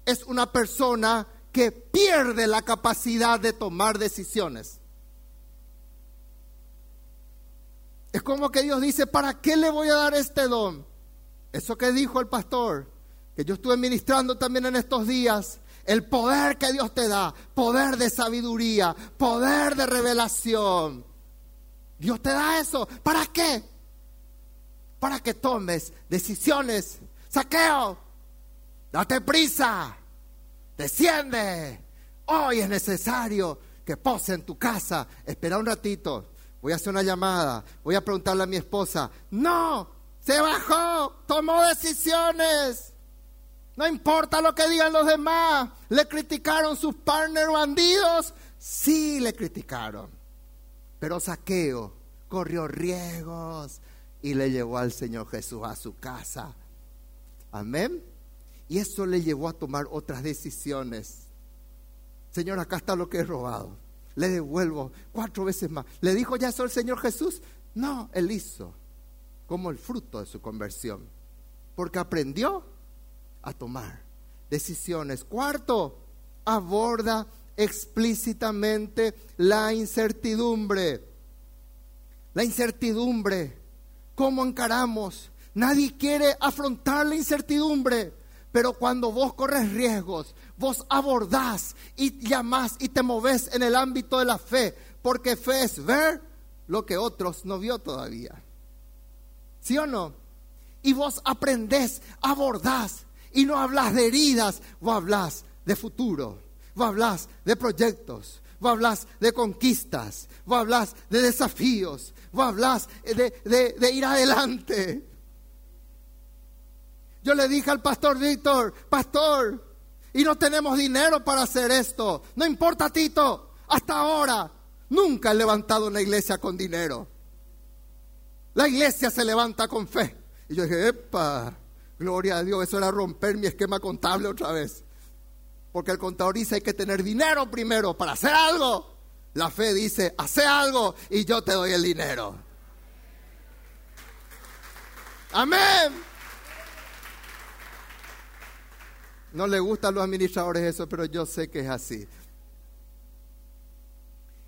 es una persona que pierde la capacidad de tomar decisiones. Es como que Dios dice, ¿para qué le voy a dar este don? Eso que dijo el pastor, que yo estuve ministrando también en estos días, el poder que Dios te da, poder de sabiduría, poder de revelación. Dios te da eso. ¿Para qué? Para que tomes decisiones. Saqueo, date prisa, desciende. Hoy es necesario que pose en tu casa. Espera un ratito. Voy a hacer una llamada. Voy a preguntarle a mi esposa. No, se bajó, tomó decisiones. No importa lo que digan los demás. ¿Le criticaron sus partners bandidos? Sí, le criticaron. Pero Saqueo corrió riesgos y le llevó al Señor Jesús a su casa. Amén. Y eso le llevó a tomar otras decisiones. Señor, acá está lo que he robado. Le devuelvo cuatro veces más. ¿Le dijo ya eso el Señor Jesús? No, él hizo como el fruto de su conversión. Porque aprendió a tomar decisiones. Cuarto, aborda explícitamente la incertidumbre. La incertidumbre, ¿cómo encaramos? Nadie quiere afrontar la incertidumbre, pero cuando vos corres riesgos, vos abordás y llamás y te moves en el ámbito de la fe, porque fe es ver lo que otros no vio todavía. ¿Sí o no? Y vos aprendés, abordás y no hablas de heridas, vos hablas de futuro, vos hablas de proyectos, vos hablas de conquistas, vos hablas de desafíos, vos hablas de, de ir adelante. Yo le dije al pastor Víctor, pastor, y no tenemos dinero para hacer esto. No importa, Tito, hasta ahora nunca he levantado una iglesia con dinero. La iglesia se levanta con fe. Y yo dije, epa, Gloria a Dios, eso era romper mi esquema contable otra vez. Porque el contador dice hay que tener dinero primero para hacer algo. La fe dice, hace algo y yo te doy el dinero. Amén. No le gustan los administradores eso, pero yo sé que es así.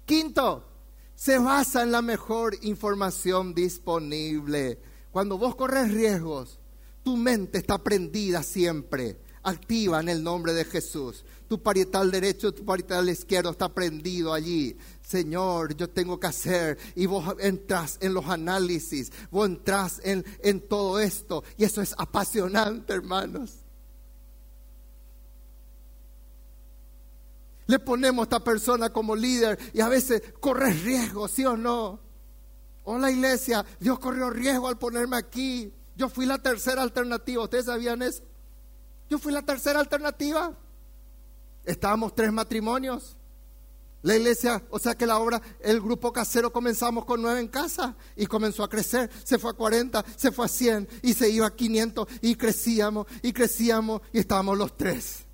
Quinto, se basa en la mejor información disponible. Cuando vos corres riesgos, tu mente está prendida siempre activa en el nombre de Jesús. Tu parietal derecho, tu parietal izquierdo está prendido allí. Señor, yo tengo que hacer. Y vos entras en los análisis, vos entras en, en todo esto. Y eso es apasionante, hermanos. Le ponemos a esta persona como líder y a veces corre riesgo, ¿sí o no? Hola iglesia, Dios corrió riesgo al ponerme aquí. Yo fui la tercera alternativa, ¿ustedes sabían eso? Yo fui la tercera alternativa. Estábamos tres matrimonios. La iglesia, o sea que la obra, el grupo casero comenzamos con nueve en casa y comenzó a crecer. Se fue a 40, se fue a 100 y se iba a 500 y crecíamos y crecíamos y estábamos los tres.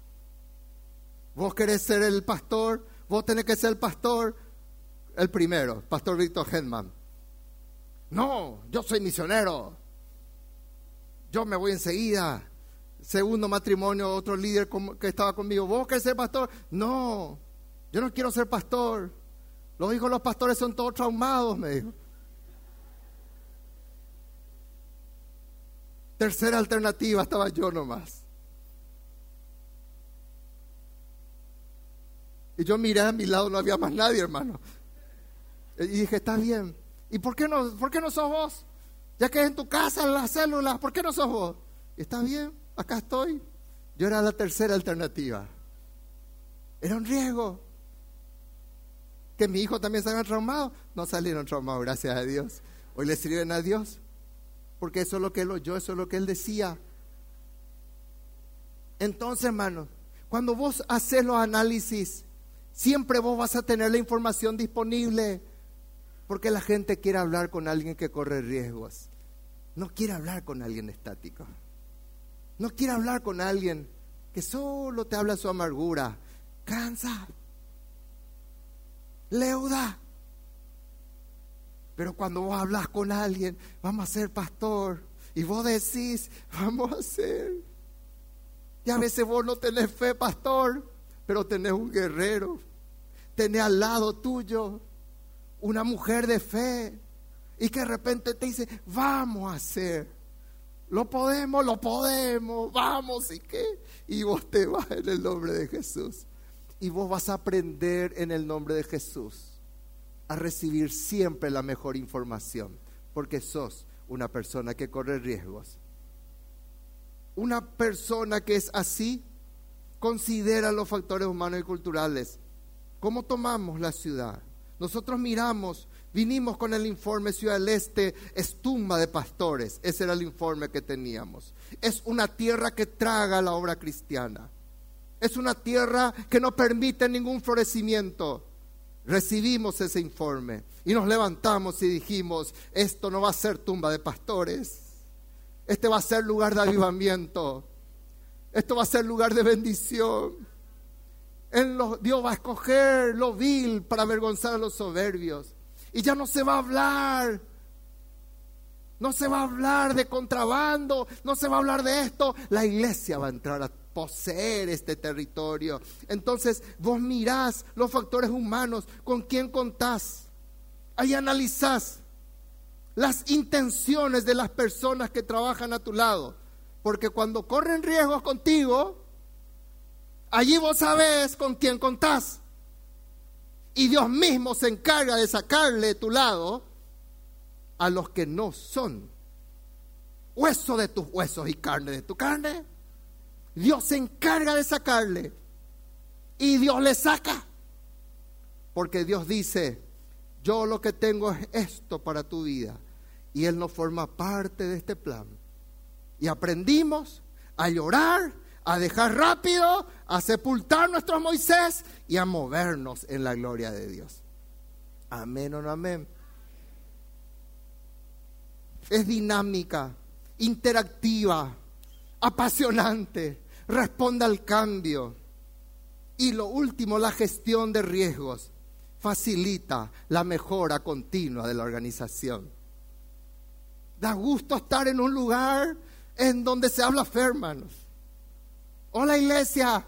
Vos querés ser el pastor, vos tenés que ser el pastor, el primero, Pastor Víctor Hedman. No, yo soy misionero. Yo me voy enseguida. Segundo matrimonio, otro líder que estaba conmigo. ¿Vos querés ser pastor? No, yo no quiero ser pastor. Los hijos de los pastores son todos traumados, me dijo. Tercera alternativa estaba yo nomás. Y yo miré a mi lado, no había más nadie, hermano. Y dije, está bien. ¿Y por qué no, por qué no sos vos? Ya que es en tu casa, en las células, ¿por qué no sos vos? está bien, acá estoy. Yo era la tercera alternativa. Era un riesgo. Que mi hijo también salga traumado. No salieron traumados, gracias a Dios. Hoy le sirven a Dios. Porque eso es lo que él oyó, eso es lo que él decía. Entonces, hermano, cuando vos haces los análisis Siempre vos vas a tener la información disponible. Porque la gente quiere hablar con alguien que corre riesgos. No quiere hablar con alguien estático. No quiere hablar con alguien que solo te habla su amargura. Cansa. Leuda. Pero cuando vos hablas con alguien, vamos a ser pastor. Y vos decís, vamos a ser. Y a veces vos no tenés fe, pastor pero tenés un guerrero, tenés al lado tuyo una mujer de fe y que de repente te dice, vamos a hacer, lo podemos, lo podemos, vamos y qué, y vos te vas en el nombre de Jesús y vos vas a aprender en el nombre de Jesús a recibir siempre la mejor información, porque sos una persona que corre riesgos. Una persona que es así considera los factores humanos y culturales. ¿Cómo tomamos la ciudad? Nosotros miramos, vinimos con el informe Ciudad del Este, es tumba de pastores. Ese era el informe que teníamos. Es una tierra que traga la obra cristiana. Es una tierra que no permite ningún florecimiento. Recibimos ese informe y nos levantamos y dijimos, esto no va a ser tumba de pastores, este va a ser lugar de avivamiento. Esto va a ser lugar de bendición. En Dios va a escoger lo vil para avergonzar a los soberbios. Y ya no se va a hablar. No se va a hablar de contrabando. No se va a hablar de esto. La iglesia va a entrar a poseer este territorio. Entonces vos mirás los factores humanos. ¿Con quién contás? Ahí analizás las intenciones de las personas que trabajan a tu lado. Porque cuando corren riesgos contigo, allí vos sabés con quién contás. Y Dios mismo se encarga de sacarle de tu lado a los que no son hueso de tus huesos y carne de tu carne. Dios se encarga de sacarle. Y Dios le saca. Porque Dios dice, yo lo que tengo es esto para tu vida. Y Él no forma parte de este plan y aprendimos a llorar, a dejar rápido, a sepultar nuestro Moisés y a movernos en la gloria de Dios. Amén o no amén. Es dinámica, interactiva, apasionante, responde al cambio. Y lo último, la gestión de riesgos facilita la mejora continua de la organización. Da gusto estar en un lugar en donde se habla fe, hermanos. Hola iglesia,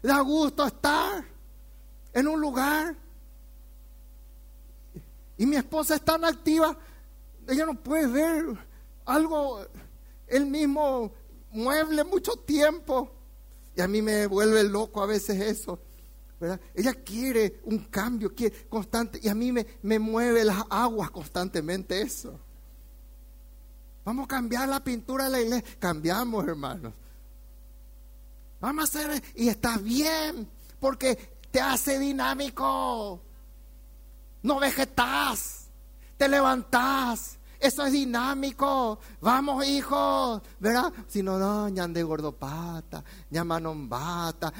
da gusto estar en un lugar. Y mi esposa es tan activa, ella no puede ver algo, el mismo mueble mucho tiempo. Y a mí me vuelve loco a veces eso. ¿verdad? Ella quiere un cambio, quiere constante. Y a mí me, me mueve las aguas constantemente eso. Vamos a cambiar la pintura de la iglesia. Cambiamos, hermanos. Vamos a hacer, y está bien, porque te hace dinámico. No vegetás, te levantás. Eso es dinámico. Vamos, hijos, ¿verdad? Si no, no, de gordopata, bata.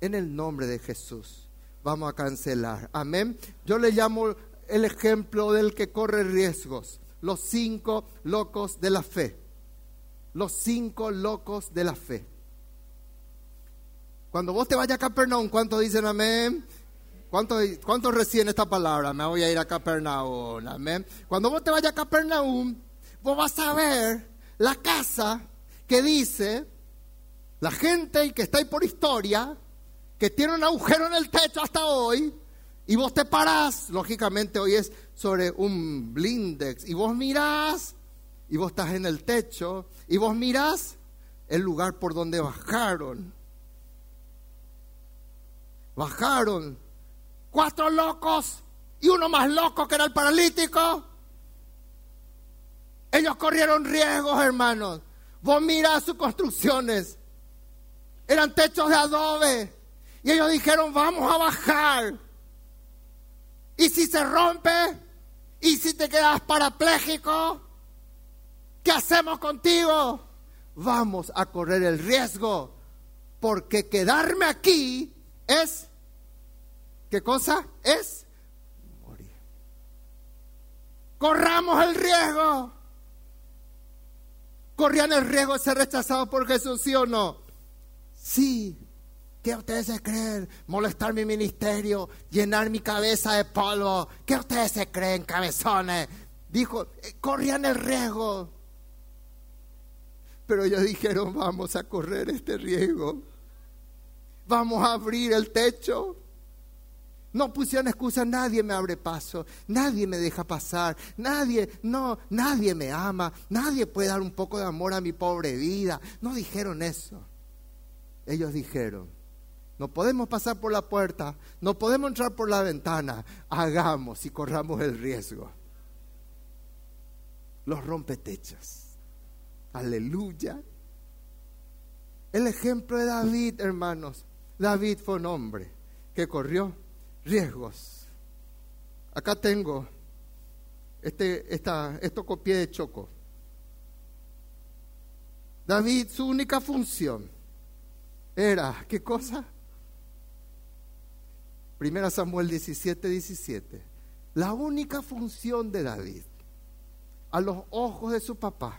En el nombre de Jesús, vamos a cancelar. Amén. Yo le llamo el ejemplo del que corre riesgos. Los cinco locos de la fe. Los cinco locos de la fe. Cuando vos te vayas a Capernaum, ¿cuántos dicen amén? ¿Cuántos, ¿Cuántos reciben esta palabra? Me voy a ir a Capernaum, amén. Cuando vos te vayas a Capernaum, vos vas a ver la casa que dice, la gente que está ahí por historia, que tiene un agujero en el techo hasta hoy, y vos te parás, lógicamente hoy es sobre un blindex, y vos mirás, y vos estás en el techo, y vos mirás el lugar por donde bajaron Bajaron cuatro locos y uno más loco que era el paralítico. Ellos corrieron riesgos, hermanos. Vos mirás sus construcciones. Eran techos de adobe. Y ellos dijeron, vamos a bajar. Y si se rompe, y si te quedas parapléjico, ¿qué hacemos contigo? Vamos a correr el riesgo. Porque quedarme aquí es ¿Qué cosa? Es morir. Corramos el riesgo. Corrían el riesgo de ser rechazados por Jesús, ¿sí o no? Sí. ¿Qué ustedes se creen? Molestar mi ministerio, llenar mi cabeza de polvo. ¿Qué ustedes se creen, cabezones? Dijo, eh, corrían el riesgo. Pero ellos dijeron, vamos a correr este riesgo. Vamos a abrir el techo. No pusieron excusa, nadie me abre paso, nadie me deja pasar, nadie, no, nadie me ama, nadie puede dar un poco de amor a mi pobre vida. No dijeron eso. Ellos dijeron, no podemos pasar por la puerta, no podemos entrar por la ventana, hagamos y corramos el riesgo. Los rompetechos. Aleluya. El ejemplo de David, hermanos. David fue un hombre que corrió riesgos. Acá tengo este, esta, esto copié de Choco. David, su única función era, ¿qué cosa? Primera Samuel 17, 17. La única función de David, a los ojos de su papá,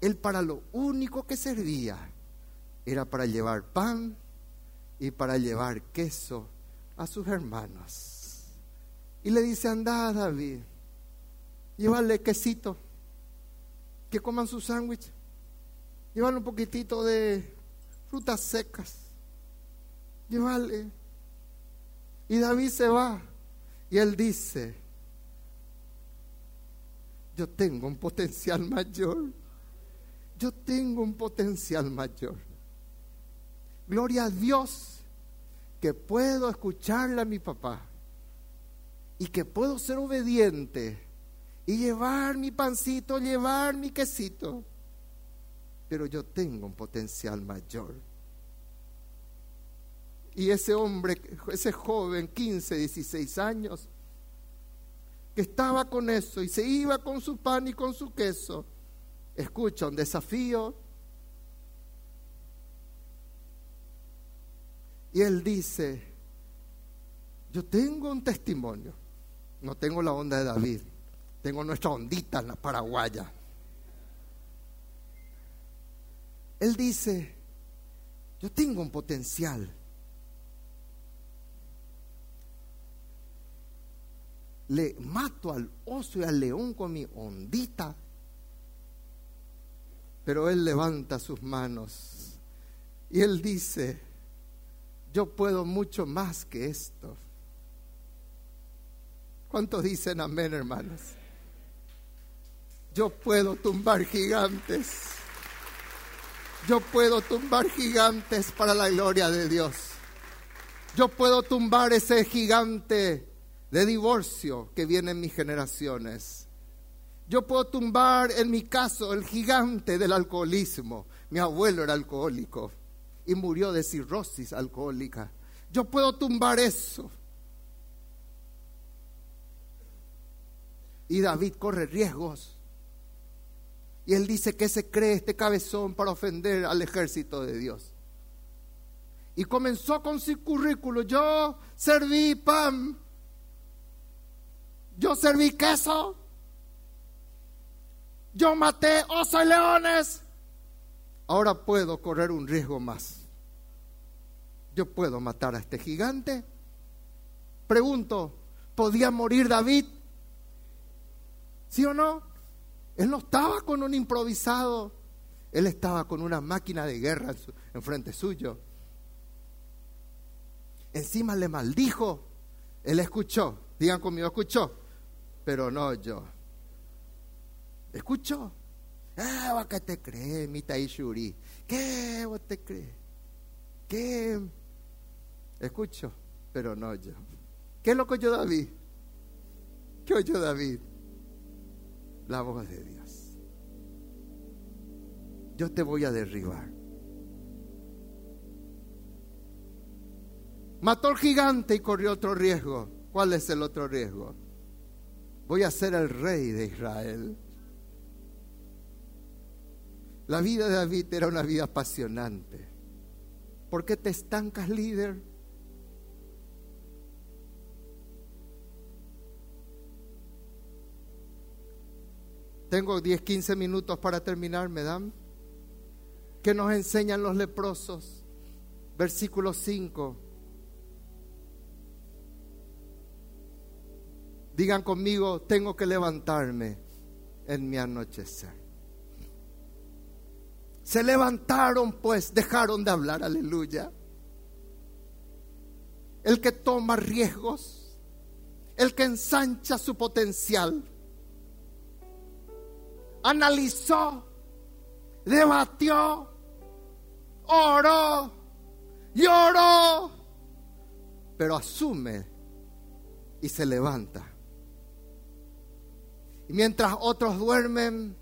él para lo único que servía era para llevar pan y para llevar queso a sus hermanos. Y le dice, anda David, llévale quesito, que coman su sándwich, llévale un poquitito de frutas secas, llévale. Y David se va y él dice, yo tengo un potencial mayor, yo tengo un potencial mayor. Gloria a Dios que puedo escucharle a mi papá y que puedo ser obediente y llevar mi pancito, llevar mi quesito, pero yo tengo un potencial mayor. Y ese hombre, ese joven, 15, 16 años, que estaba con eso y se iba con su pan y con su queso, escucha un desafío, Y él dice, yo tengo un testimonio, no tengo la onda de David, tengo nuestra ondita en la paraguaya. Él dice, yo tengo un potencial. Le mato al oso y al león con mi ondita. Pero él levanta sus manos y él dice, yo puedo mucho más que esto. ¿Cuántos dicen amén, hermanos? Yo puedo tumbar gigantes. Yo puedo tumbar gigantes para la gloria de Dios. Yo puedo tumbar ese gigante de divorcio que viene en mis generaciones. Yo puedo tumbar, en mi caso, el gigante del alcoholismo. Mi abuelo era alcohólico y murió de cirrosis alcohólica. Yo puedo tumbar eso. Y David corre riesgos. Y él dice que se cree este cabezón para ofender al ejército de Dios. Y comenzó con su currículo. Yo serví pan. Yo serví queso. Yo maté osos y leones. Ahora puedo correr un riesgo más. Yo puedo matar a este gigante. Pregunto, ¿podía morir David? ¿Sí o no? Él no estaba con un improvisado, él estaba con una máquina de guerra en frente suyo. Encima le maldijo, él escuchó, digan conmigo, escuchó, pero no yo. ¿Escuchó? Ah, ¿qué te crees, Mita Shuri? ¿Qué vos te crees? ¿Qué? Escucho, pero no yo. ¿Qué es lo que oyó David? ¿Qué oyó David? la voz de Dios. Yo te voy a derribar. Mató al gigante y corrió otro riesgo. ¿Cuál es el otro riesgo? Voy a ser el rey de Israel. La vida de David era una vida apasionante. ¿Por qué te estancas, líder? Tengo 10, 15 minutos para terminar, ¿me dan? ¿Qué nos enseñan los leprosos? Versículo 5. Digan conmigo, tengo que levantarme en mi anochecer. Se levantaron pues, dejaron de hablar, aleluya. El que toma riesgos, el que ensancha su potencial, analizó, debatió, oró, lloró, pero asume y se levanta. Y mientras otros duermen,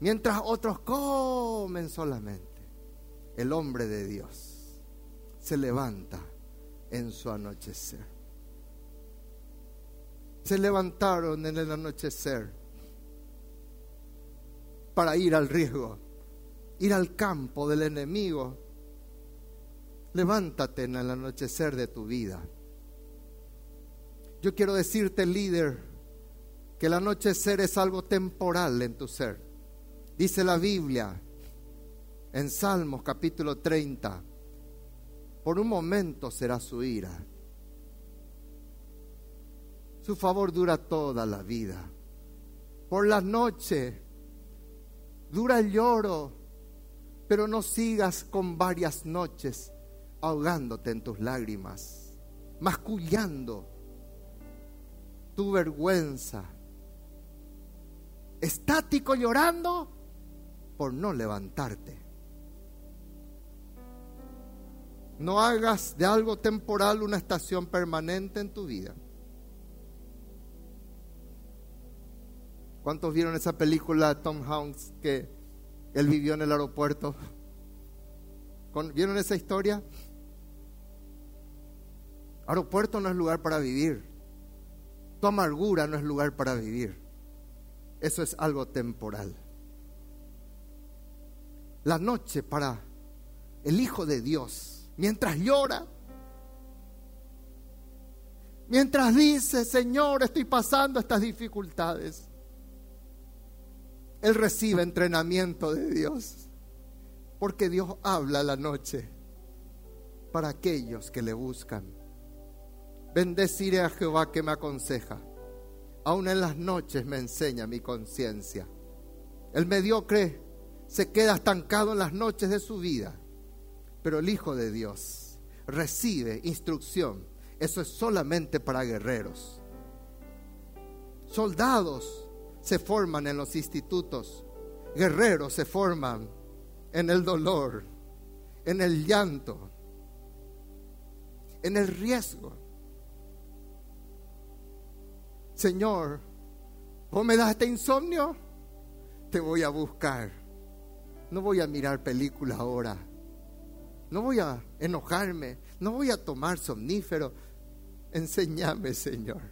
mientras otros comen solamente, el hombre de Dios se levanta en su anochecer. Se levantaron en el anochecer para ir al riesgo, ir al campo del enemigo. Levántate en el anochecer de tu vida. Yo quiero decirte, líder, que el anochecer es algo temporal en tu ser. Dice la Biblia en Salmos capítulo 30, por un momento será su ira. Su favor dura toda la vida. Por la noche dura el lloro, pero no sigas con varias noches ahogándote en tus lágrimas, mascullando tu vergüenza, estático llorando por no levantarte. No hagas de algo temporal una estación permanente en tu vida. ¿Cuántos vieron esa película de Tom Hanks que él vivió en el aeropuerto? ¿Vieron esa historia? Aeropuerto no es lugar para vivir. Tu amargura no es lugar para vivir. Eso es algo temporal. La noche para el Hijo de Dios, mientras llora, mientras dice, Señor, estoy pasando estas dificultades. Él recibe entrenamiento de Dios. Porque Dios habla la noche para aquellos que le buscan. Bendeciré a Jehová que me aconseja. Aún en las noches me enseña mi conciencia. El mediocre se queda estancado en las noches de su vida. Pero el Hijo de Dios recibe instrucción. Eso es solamente para guerreros. Soldados se forman en los institutos, guerreros se forman en el dolor, en el llanto, en el riesgo. Señor, vos me das este insomnio, te voy a buscar. No voy a mirar películas ahora. No voy a enojarme. No voy a tomar somnífero. Enséñame, Señor.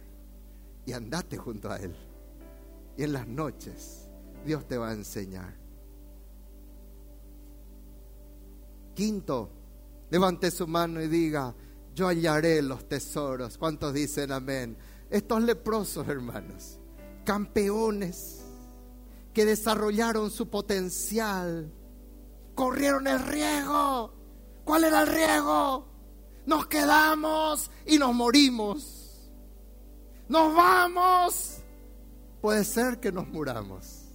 Y andate junto a Él. Y en las noches Dios te va a enseñar. Quinto, levante su mano y diga, yo hallaré los tesoros. ¿Cuántos dicen amén? Estos leprosos, hermanos, campeones que desarrollaron su potencial, corrieron el riesgo. ¿Cuál era el riesgo? Nos quedamos y nos morimos. Nos vamos. Puede ser que nos muramos.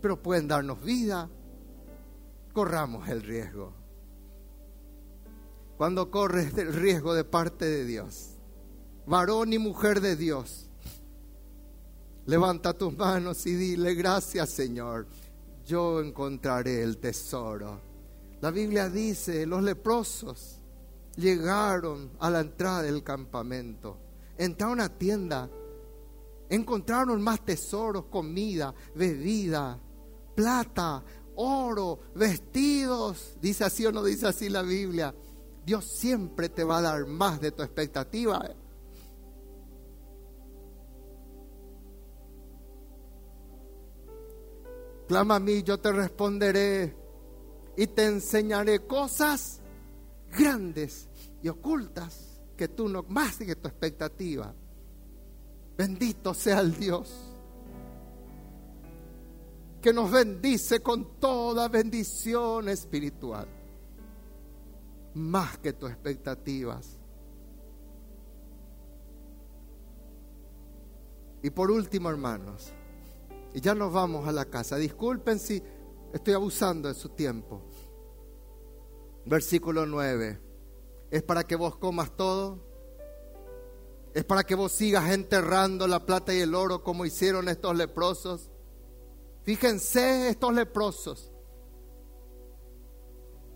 Pero pueden darnos vida. Corramos el riesgo. Cuando corres el riesgo de parte de Dios, varón y mujer de Dios, levanta tus manos y dile, gracias Señor, yo encontraré el tesoro. La Biblia dice, los leprosos llegaron a la entrada del campamento, entraron a tienda, encontraron más tesoros, comida, bebida, plata, oro, vestidos. Dice así o no dice así la Biblia. Dios siempre te va a dar más de tu expectativa. Clama a mí, yo te responderé y te enseñaré cosas grandes y ocultas que tú no, más que tu expectativa. Bendito sea el Dios que nos bendice con toda bendición espiritual, más que tus expectativas. Y por último, hermanos, y ya nos vamos a la casa. Disculpen si estoy abusando de su tiempo. Versículo 9. ¿Es para que vos comas todo? ¿Es para que vos sigas enterrando la plata y el oro como hicieron estos leprosos? Fíjense estos leprosos.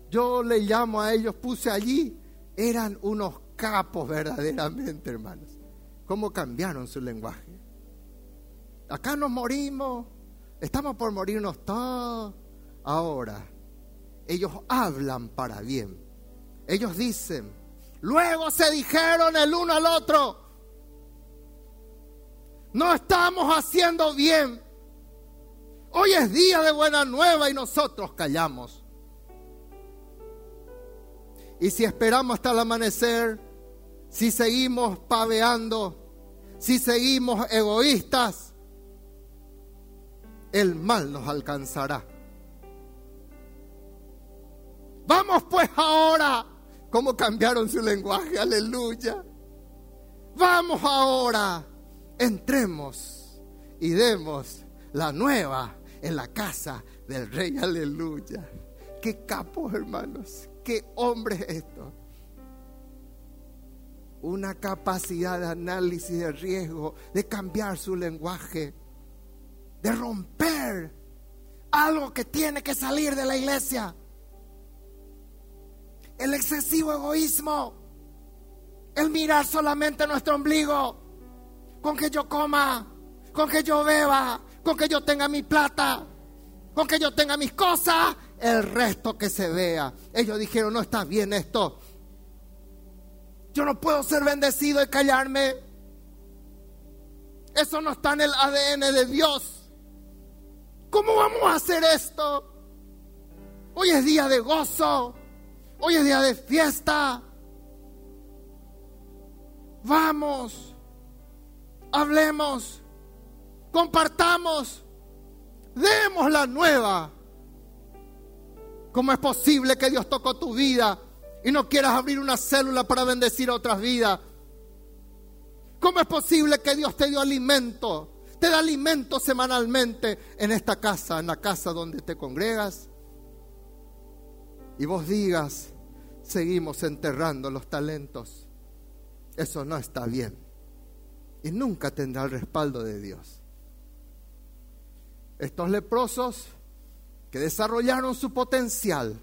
Yo le llamo a ellos, puse allí, eran unos capos verdaderamente, hermanos. ¿Cómo cambiaron su lenguaje? Acá nos morimos, estamos por morirnos todos. Ahora, ellos hablan para bien. Ellos dicen, luego se dijeron el uno al otro, no estamos haciendo bien. Hoy es día de buena nueva y nosotros callamos. Y si esperamos hasta el amanecer, si seguimos paveando, si seguimos egoístas, el mal nos alcanzará. Vamos pues ahora. ¿Cómo cambiaron su lenguaje? Aleluya. Vamos ahora. Entremos y demos la nueva en la casa del rey. Aleluya. Qué capos, hermanos. Qué hombre es esto. Una capacidad de análisis de riesgo, de cambiar su lenguaje de romper algo que tiene que salir de la iglesia. El excesivo egoísmo, el mirar solamente nuestro ombligo, con que yo coma, con que yo beba, con que yo tenga mi plata, con que yo tenga mis cosas, el resto que se vea. Ellos dijeron, no está bien esto. Yo no puedo ser bendecido y callarme. Eso no está en el ADN de Dios. ¿Cómo vamos a hacer esto? Hoy es día de gozo. Hoy es día de fiesta. Vamos. Hablemos. Compartamos. Demos la nueva. ¿Cómo es posible que Dios tocó tu vida y no quieras abrir una célula para bendecir a otras vidas? ¿Cómo es posible que Dios te dio alimento te da alimento semanalmente en esta casa, en la casa donde te congregas. Y vos digas, seguimos enterrando los talentos. Eso no está bien. Y nunca tendrá el respaldo de Dios. Estos leprosos que desarrollaron su potencial.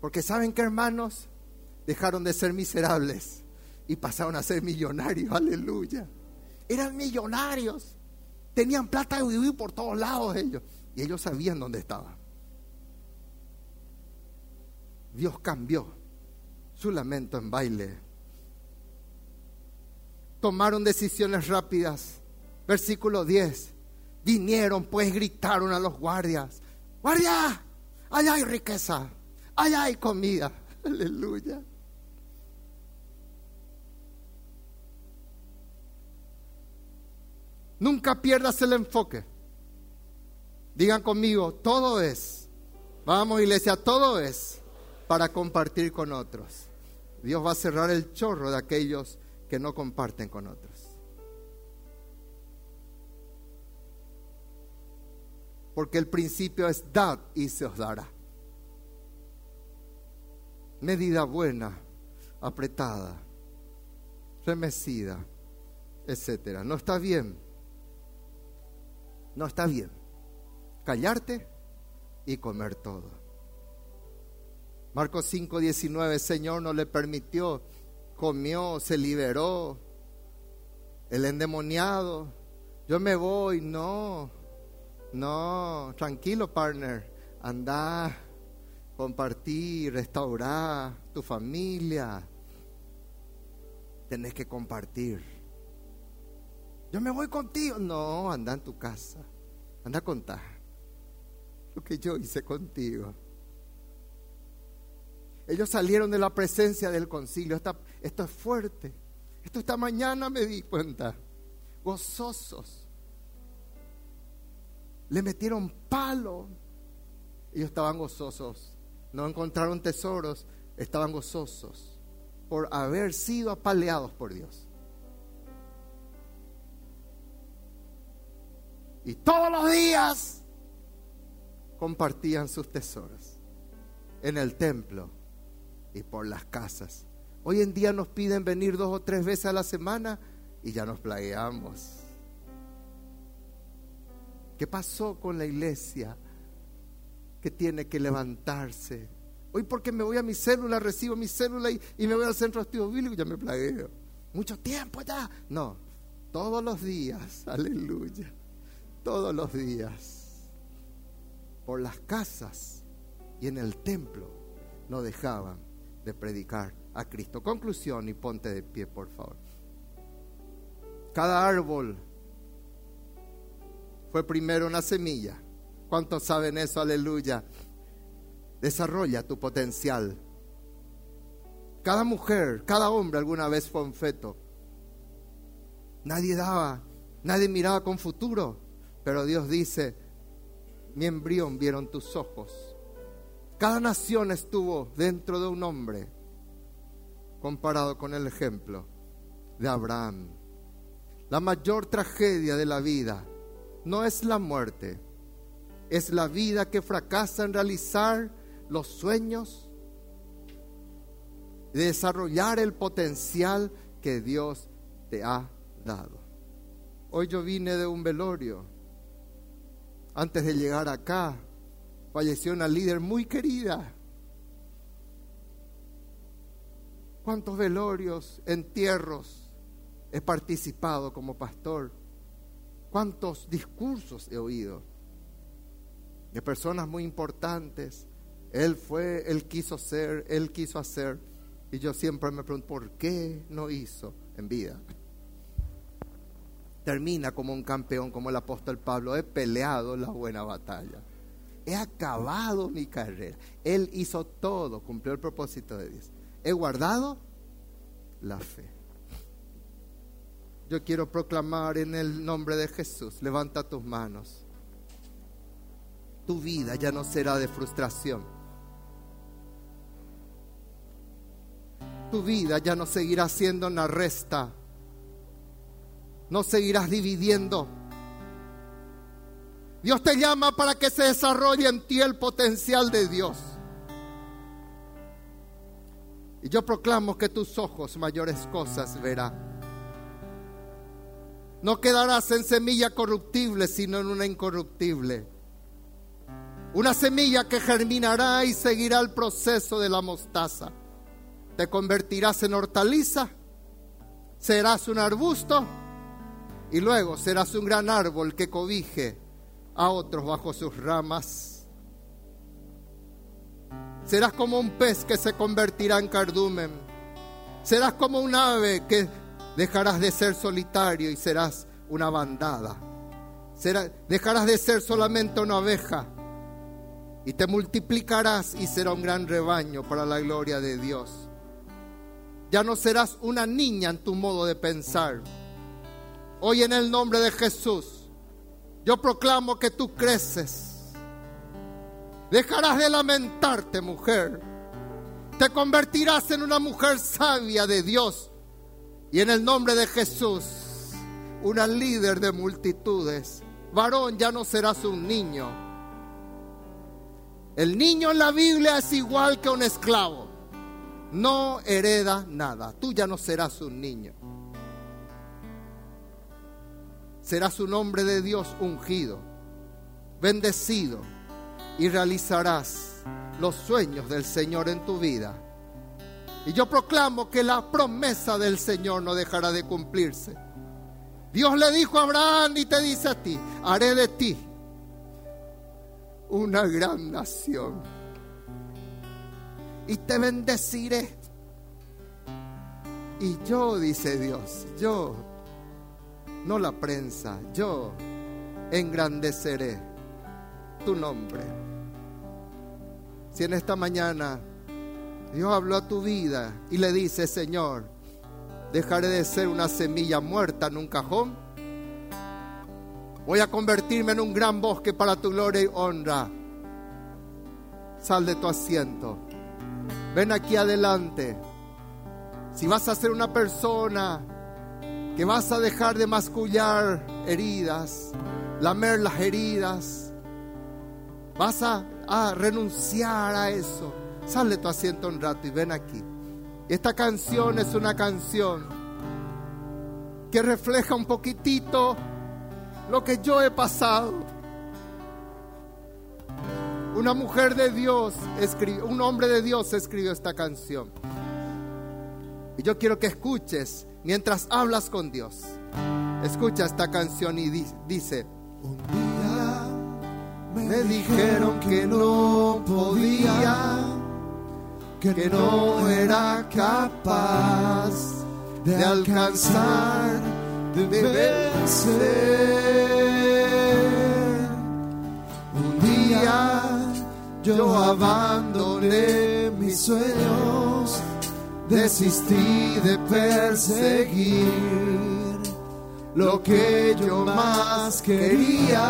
Porque saben que hermanos, dejaron de ser miserables y pasaron a ser millonarios, aleluya. Eran millonarios, tenían plata de vivir por todos lados ellos y ellos sabían dónde estaban. Dios cambió su lamento en baile. Tomaron decisiones rápidas. Versículo 10. Vinieron pues gritaron a los guardias. Guardia, allá hay riqueza, allá hay comida. [LAUGHS] Aleluya. Nunca pierdas el enfoque. Digan conmigo, todo es. Vamos iglesia, todo es para compartir con otros. Dios va a cerrar el chorro de aquellos que no comparten con otros. Porque el principio es dad y se os dará. Medida buena, apretada, remecida, etcétera. No está bien. No está bien. Callarte y comer todo. Marcos 5, 19, Señor no le permitió, comió, se liberó. El endemoniado, yo me voy, no, no, tranquilo partner, anda, compartir, restaurar tu familia. Tenés que compartir. Yo me voy contigo. No, anda en tu casa. Anda a contar lo que yo hice contigo. Ellos salieron de la presencia del concilio. esto es fuerte. Esto esta mañana me di cuenta. Gozosos. Le metieron palo. Ellos estaban gozosos. No encontraron tesoros. Estaban gozosos por haber sido apaleados por Dios. Y todos los días compartían sus tesoros en el templo y por las casas. Hoy en día nos piden venir dos o tres veces a la semana y ya nos plagueamos. ¿Qué pasó con la iglesia que tiene que levantarse? Hoy porque me voy a mi célula, recibo mi célula y, me voy al centro de estudio bíblico y ya me plagueo. Mucho tiempo ya. No, todos los días, [LAUGHS] aleluya. Todos los días. Por las casas y en el templo no dejaban de predicar a Cristo. Conclusión y ponte de pie, por favor. Cada árbol fue primero una semilla. ¿Cuántos saben eso? Aleluya. Desarrolla tu potencial. Cada mujer, cada hombre alguna vez fue un feto. Nadie daba, nadie miraba con futuro, pero Dios dice, mi embrión vieron tus ojos cada nación estuvo dentro de un hombre comparado con el ejemplo de Abraham. La mayor tragedia de la vida no es la muerte, es la vida que fracasa en realizar los sueños, de desarrollar el potencial que Dios te ha dado. Hoy yo vine de un velorio. Antes de llegar acá, falleció una líder muy querida. ¿Cuántos velorios, entierros he participado como pastor? ¿Cuántos discursos he oído de personas muy importantes? Él fue, él quiso ser, él quiso hacer. Y yo siempre me pregunto, ¿por qué no hizo en vida? Termina como un campeón, como el apóstol Pablo. He peleado la buena batalla he acabado mi carrera. Él hizo todo, cumplió el propósito de Dios. He guardado la fe. Yo quiero proclamar en el nombre de Jesús, levanta tus manos. Tu vida ya no será de frustración. Tu vida ya no seguirá siendo una resta. No seguirás dividiendo Dios te llama para que se desarrolle en ti el potencial de Dios. Y yo proclamo que tus ojos mayores cosas verán. No quedarás en semilla corruptible, sino en una incorruptible. Una semilla que germinará y seguirá el proceso de la mostaza. Te convertirás en hortaliza, serás un arbusto y luego serás un gran árbol que cobije a otros bajo sus ramas. Serás como un pez que se convertirá en cardumen. Serás como un ave que dejarás de ser solitario y serás una bandada. dejarás de ser solamente una oveja y te multiplicarás y será un gran rebaño para la gloria de Dios. Ya no serás una niña en tu modo de pensar. Hoy en el nombre de Jesús, yo proclamo que tú creces. Dejarás de lamentarte, mujer. Te convertirás en una mujer sabia de Dios. Y en el nombre de Jesús, una líder de multitudes. Varón, ya no serás un niño el niño en la Biblia es igual que un esclavo. No hereda nada. Tú ya no serás un niño. Serás un hombre de Dios ungido, bendecido y realizarás los sueños del Señor en tu vida. Y yo proclamo que la promesa del Señor no dejará de cumplirse. Dios le dijo a Abraham y te dice a ti, haré de ti una gran nación. Y te bendeciré. Y yo, dice Dios, yo, no la prensa, yo engrandeceré tu nombre. Si en esta mañana Dios habló a tu vida y le dice, Señor, dejaré de ser una semilla muerta en un cajón Voy a convertirme en un gran bosque para tu gloria y honra. Sal de tu asiento. Ven aquí adelante. Si vas a ser una persona que vas a dejar de mascullar heridas, lamer las heridas, vas a, renunciar a eso. Sal de tu asiento un rato y ven aquí. Esta canción es una canción que refleja un poquitito lo que yo he pasado. Una mujer de Dios escribió, un hombre de Dios escribió esta canción. Y yo quiero que escuches mientras hablas con Dios. Escucha esta canción y dice, un día me dijeron que no podía, que no era capaz de alcanzar de vencer. Un día yo abandoné mis sueños, desistí de perseguir lo que yo más quería.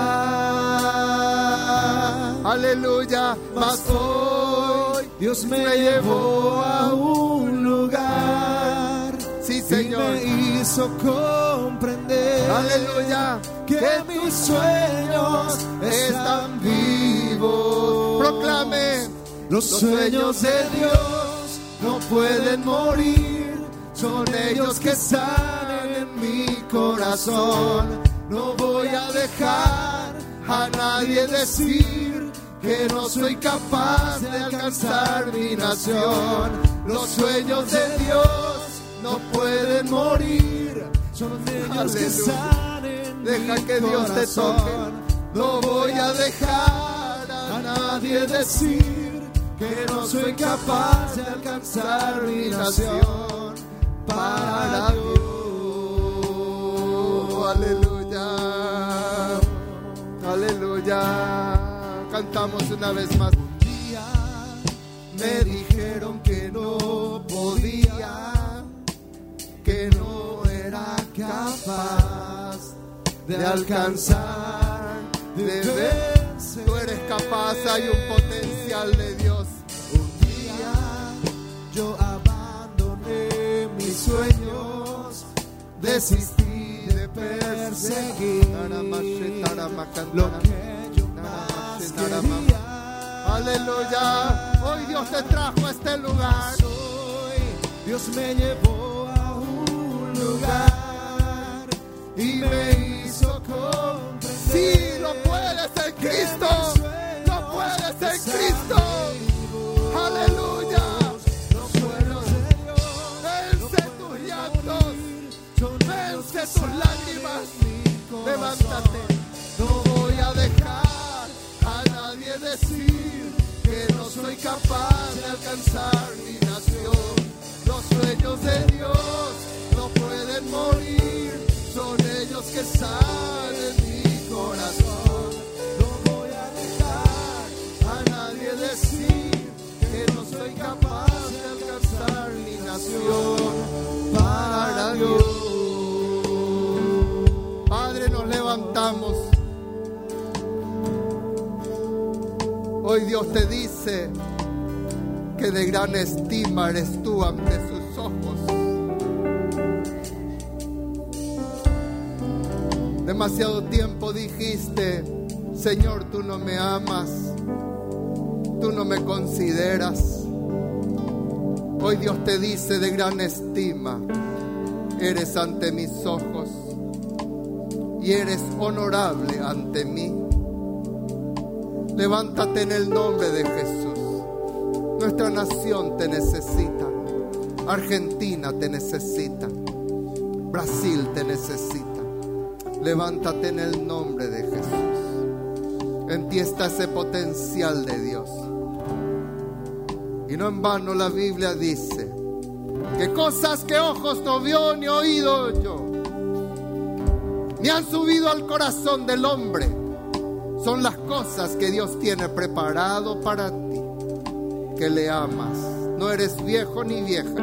Aleluya, mas hoy Dios me llevó a un lugar. Sí, Señor. Y me hizo comprender. Aleluya. Que, mis sueños están vivos. Proclame. Los sueños de Dios no pueden morir. Son ellos que salen en mi corazón. No voy a dejar a nadie decir que no soy capaz de alcanzar mi nación. Los sueños de Dios no pueden morir. Son ellos que salen. Deja que Dios te toque. No voy a dejar a nadie decir que no soy capaz de alcanzar mi nación para Dios. Aleluya. Aleluya. Cantamos una vez más. Un día me dijeron que no podía que no era capaz de alcanzar, de vencer. Tú eres capaz, hay un potencial de Dios. Un yo abandoné mis sueños, desistí de perseguir lo que yo más quería. Aleluya, hoy Dios te trajo a este lugar. Dios me llevó lugar y me hizo comprender. Si lo puedes en Cristo, lo puedes Cristo. Tus lágrimas. Levántate. No voy a dejar a nadie decir que no soy capaz de alcanzar mi nación. Los sueños de Dios no pueden morir, son ellos que salen Hoy Dios te dice que de gran estima eres tú ante sus ojos. Demasiado tiempo dijiste, Señor, tú no me amas, tú no me consideras. Hoy Dios te dice de gran estima, eres ante mis ojos y eres honorable ante mí. Levántate en el nombre de Jesús. Nuestra nación te necesita. Argentina te necesita. Brasil te necesita. Levántate en el nombre de Jesús. En ti está ese potencial de Dios. Y no en vano la Biblia dice que cosas que ojos no vio ni oído yo, ni han subido al corazón del hombre, son las cosas que Dios tiene preparado para ti, que le amas. No eres viejo ni vieja.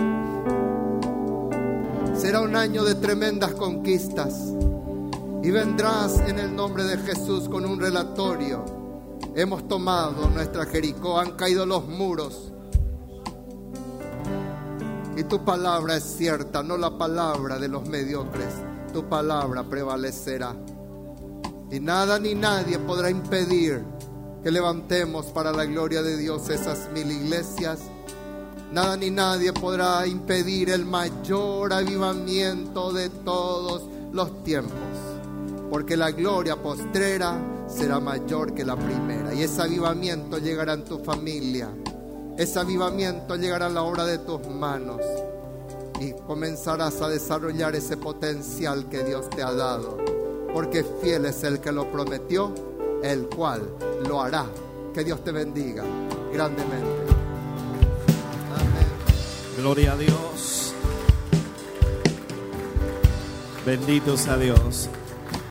Será un año de tremendas conquistas y vendrás en el nombre de Jesús con un relatorio. Hemos tomado nuestra Jericó, han caído los muros. Y tu palabra es cierta, no la palabra de los mediocres. Tu palabra prevalecerá. Y nada ni nadie podrá impedir que levantemos para la gloria de Dios esas mil iglesias. Nada ni nadie podrá impedir el mayor avivamiento de todos los tiempos. Porque la gloria postrera será mayor que la primera. Y ese avivamiento llegará en tu familia. Ese avivamiento llegará a la hora de tus manos. Y comenzarás a desarrollar ese potencial que Dios te ha dado porque fiel es el que lo prometió, el cual lo hará. Que Dios te bendiga grandemente. Amén. Gloria a Dios. Bendito sea Dios.